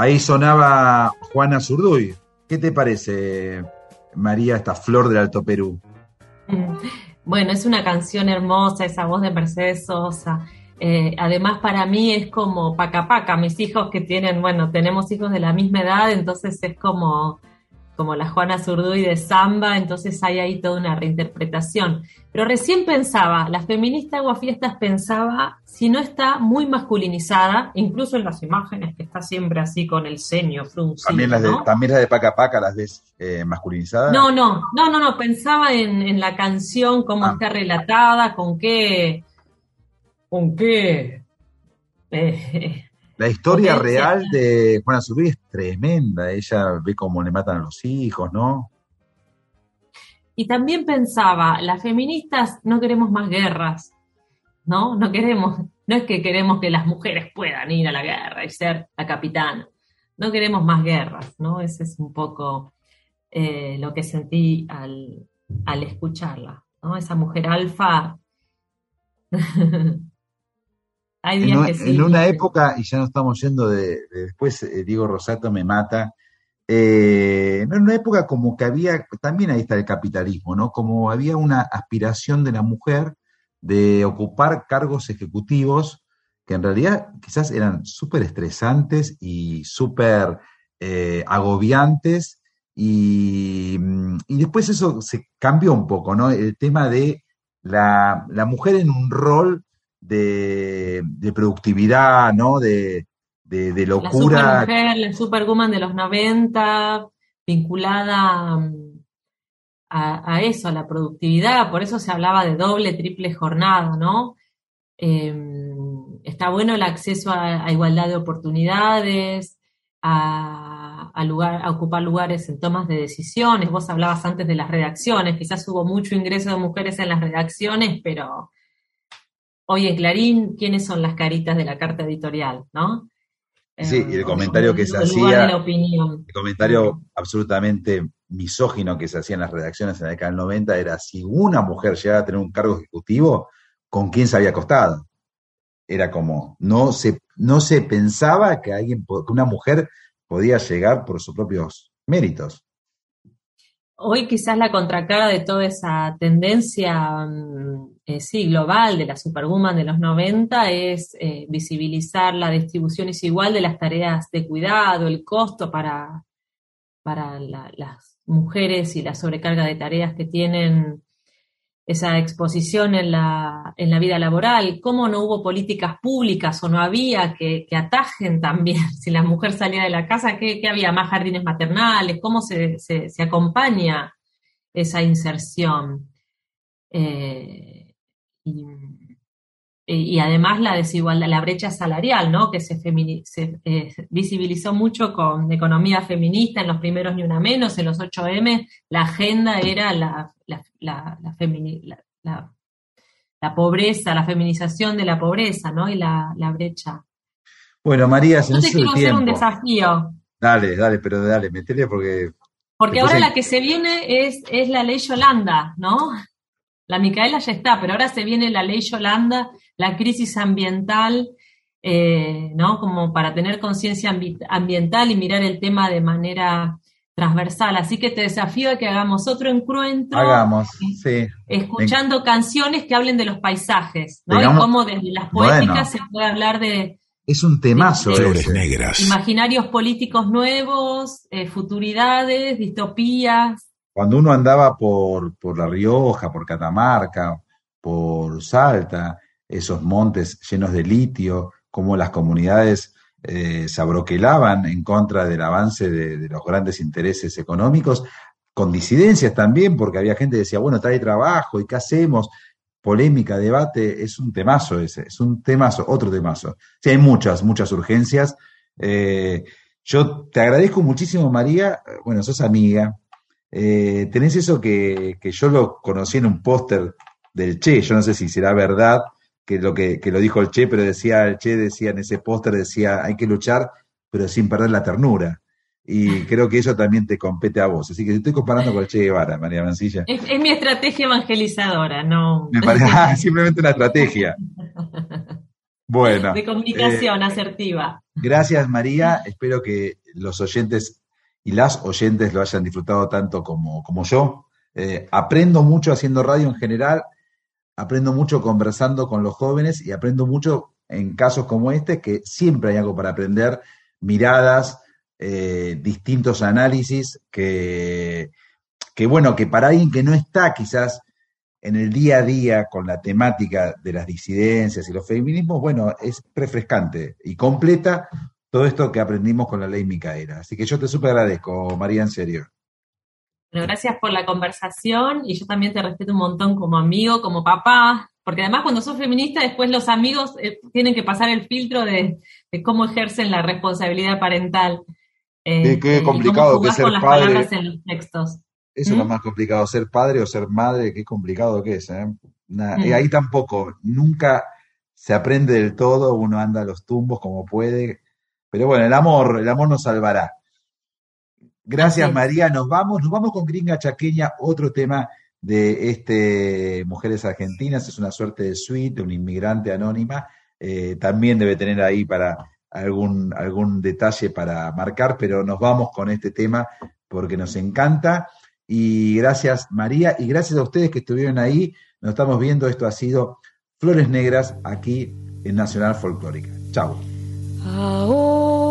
Speaker 2: Ahí sonaba Juana Zurduy. ¿Qué te parece, María, esta flor del Alto Perú?
Speaker 3: Bueno, es una canción hermosa, esa voz de Mercedes Sosa. Eh, además, para mí es como paca paca. Mis hijos que tienen, bueno, tenemos hijos de la misma edad, entonces es como, como la Juana Zurduy de samba, entonces hay ahí toda una reinterpretación. Pero recién pensaba, la feminista Aguafiestas pensaba, si no está muy masculinizada, incluso en las imágenes que está siempre así con el ceño fruncido.
Speaker 2: También las de,
Speaker 3: ¿no?
Speaker 2: también las de Paca Paca las ves eh, masculinizadas.
Speaker 3: No, no, no, no, no, pensaba en, en la canción, cómo
Speaker 2: Ah.
Speaker 3: está relatada, con qué, con qué, eh,
Speaker 2: La historia real de Juana Zurduy es tremenda. Ella ve cómo le matan a los hijos, ¿no?
Speaker 3: y también pensaba, las feministas no queremos más guerras, ¿no? No queremos, no es que queremos que las mujeres puedan ir a la guerra y ser la capitana, no queremos más guerras, ¿no? Ese es un poco eh, lo que sentí al, al escucharla, ¿no? Esa mujer alfa. Hay
Speaker 2: En,
Speaker 3: días
Speaker 2: una-
Speaker 3: que sí.
Speaker 2: en una época, y ya no estamos yendo de, de después, eh, Diego Rosato me mata, eh, en una época como que había, también ahí está el capitalismo, ¿no? Como había una aspiración de la mujer de ocupar cargos ejecutivos que en realidad quizás eran súper estresantes y súper eh, agobiantes, y, mm, y después eso se cambió un poco, ¿no? El tema de la, la mujer en un rol de, de productividad, ¿no? De, de, de
Speaker 3: La
Speaker 2: locura.
Speaker 3: supermujer, la superwoman de los 90, vinculada mm, a, a eso, a la productividad, por eso se hablaba de doble, triple jornada, ¿no? Eh, está bueno el acceso a, a igualdad de oportunidades, a, a lugar, a ocupar lugares en tomas de decisiones. Vos hablabas antes de las redacciones, quizás hubo mucho ingreso de mujeres en las redacciones, pero hoy en Clarín, ¿quiénes son las caritas de la carta editorial, no?
Speaker 2: Sí, y el comentario que se hacía,
Speaker 3: de la opinión.
Speaker 2: el comentario absolutamente misógino que se hacía en las redacciones en la década del 90 era si una mujer llegaba a tener un cargo ejecutivo, ¿con quién se había acostado? Era como, no se, no se pensaba que alguien, que una mujer podía llegar por sus propios méritos.
Speaker 3: Hoy quizás la contracara de toda esa tendencia, mm, eh, sí, global de la Superwoman de los 90 es eh, visibilizar la distribución desigual de las tareas de cuidado, el costo para, para la- las mujeres y la sobrecarga de tareas que tienen esa exposición en la, en la vida laboral, cómo no hubo políticas públicas o no había que, que atajen también, si la mujer salía de la casa, ¿qué, qué había? ¿Más jardines maternales? ¿Cómo se, se, se acompaña esa inserción? Eh, y, y además la desigualdad, la brecha salarial, ¿no? Que se, se, eh, visibilizó mucho con economía feminista en los primeros Ni Una Menos, en los 8M, la agenda era la, la, la, la la- pobreza, la feminización de la pobreza, ¿no? Y la, la brecha.
Speaker 2: Bueno, María, se
Speaker 3: Yo te quiero hacer un desafío,
Speaker 2: Dale, dale, pero dale, metele porque
Speaker 3: porque ahora
Speaker 2: hay-
Speaker 3: la que se viene es, es la ley Yolanda, ¿no? La Micaela ya está, pero ahora se viene la ley Yolanda, la crisis ambiental, eh, ¿no? Como para tener conciencia ambi- ambiental y mirar el tema de manera transversal. Así que te desafío a que hagamos otro encuentro
Speaker 2: hagamos, sí.
Speaker 3: escuchando canciones que hablen de los paisajes, ¿no?
Speaker 2: Tengamos-
Speaker 3: y cómo desde las poéticas
Speaker 2: Bueno.
Speaker 3: se puede hablar de
Speaker 2: Es un temazo
Speaker 7: Flores
Speaker 2: ese.
Speaker 7: negras.
Speaker 3: imaginarios políticos nuevos, eh, futuridades, distopías.
Speaker 2: Cuando uno andaba por, por La Rioja, por Catamarca, por Salta, esos montes llenos de litio, cómo las comunidades eh, se abroquelaban en contra del avance de, de los grandes intereses económicos, con disidencias también, porque había gente que decía, bueno, trae trabajo, ¿y qué hacemos? Polémica, debate, es un temazo ese, es un temazo, otro temazo. Sí, hay muchas, muchas urgencias. Eh, yo te agradezco muchísimo, María, bueno, sos amiga, eh, tenés eso que, que yo lo conocí en un póster del Che, yo no sé si será verdad que lo que, que lo dijo el Che, pero decía, el Che decía en ese póster, decía, hay que luchar, pero sin perder la ternura. Y creo que eso también te compete a vos. Así que te estoy comparando con el Che Guevara, María Mancilla.
Speaker 3: Es, es mi estrategia evangelizadora, no
Speaker 2: Me parece ah, simplemente una estrategia. Bueno.
Speaker 3: de
Speaker 2: eh,
Speaker 3: comunicación asertiva.
Speaker 2: Gracias, María. Espero que los oyentes y las oyentes lo hayan disfrutado tanto como, como yo. Eh, aprendo mucho haciendo radio en general, aprendo mucho conversando con los jóvenes y aprendo mucho en casos como este, que siempre hay algo para aprender, miradas, eh, distintos análisis, que, que bueno, que para alguien que no está quizás en el día a día con la temática de las disidencias y los feminismos, bueno, es refrescante y completa todo esto que aprendimos con la ley Micaela. Así que yo te súper agradezco, María, en serio.
Speaker 3: Bueno, gracias por la conversación y yo también te respeto un montón como amigo, como papá, porque además cuando sos feminista después los amigos eh, tienen que pasar el filtro de, de cómo ejercen la responsabilidad parental. Eh,
Speaker 2: Qué- qué
Speaker 3: y
Speaker 2: complicado que ser
Speaker 3: con las
Speaker 2: padre.
Speaker 3: palabras en los textos.
Speaker 2: Eso es lo
Speaker 3: ¿Mm?
Speaker 2: más complicado, ser padre o ser madre, qué complicado que es. ¿eh?
Speaker 3: Mm.
Speaker 2: y ahí tampoco, nunca se aprende del todo, uno anda a los tumbos como puede. Pero bueno, el amor, el amor nos salvará. Gracias,
Speaker 3: Así.
Speaker 2: María. Nos vamos, nos vamos con Gringa Chaqueña, otro tema de este Mujeres Argentinas, es una suerte de suite, una inmigrante anónima. Eh, también debe tener ahí para algún, algún detalle para marcar, pero nos vamos con este tema porque nos encanta. Y gracias, María, y gracias a ustedes que estuvieron ahí. Nos estamos viendo. Esto ha sido Flores Negras aquí en Nacional Folclórica. Chao.
Speaker 15: Ahora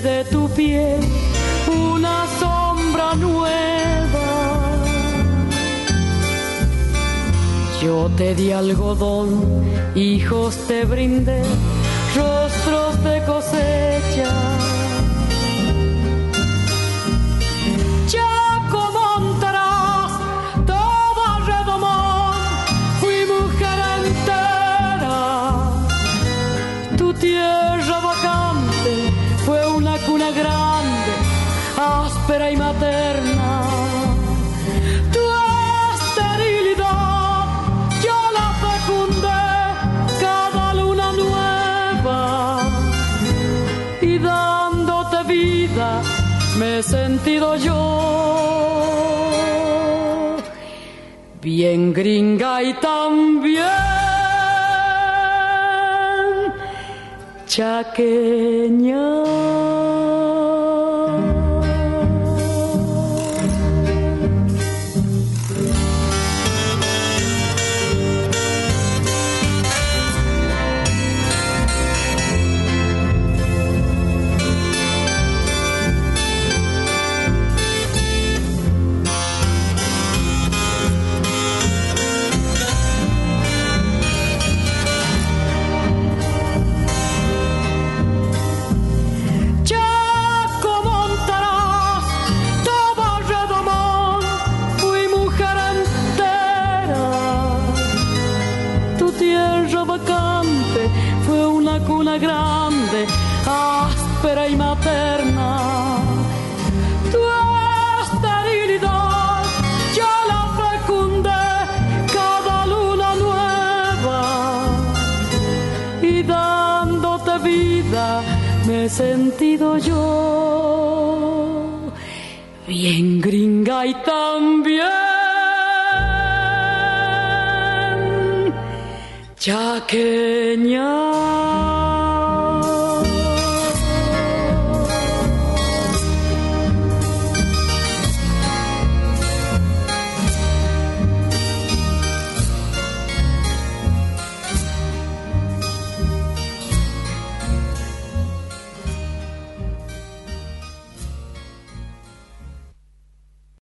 Speaker 15: de tu piel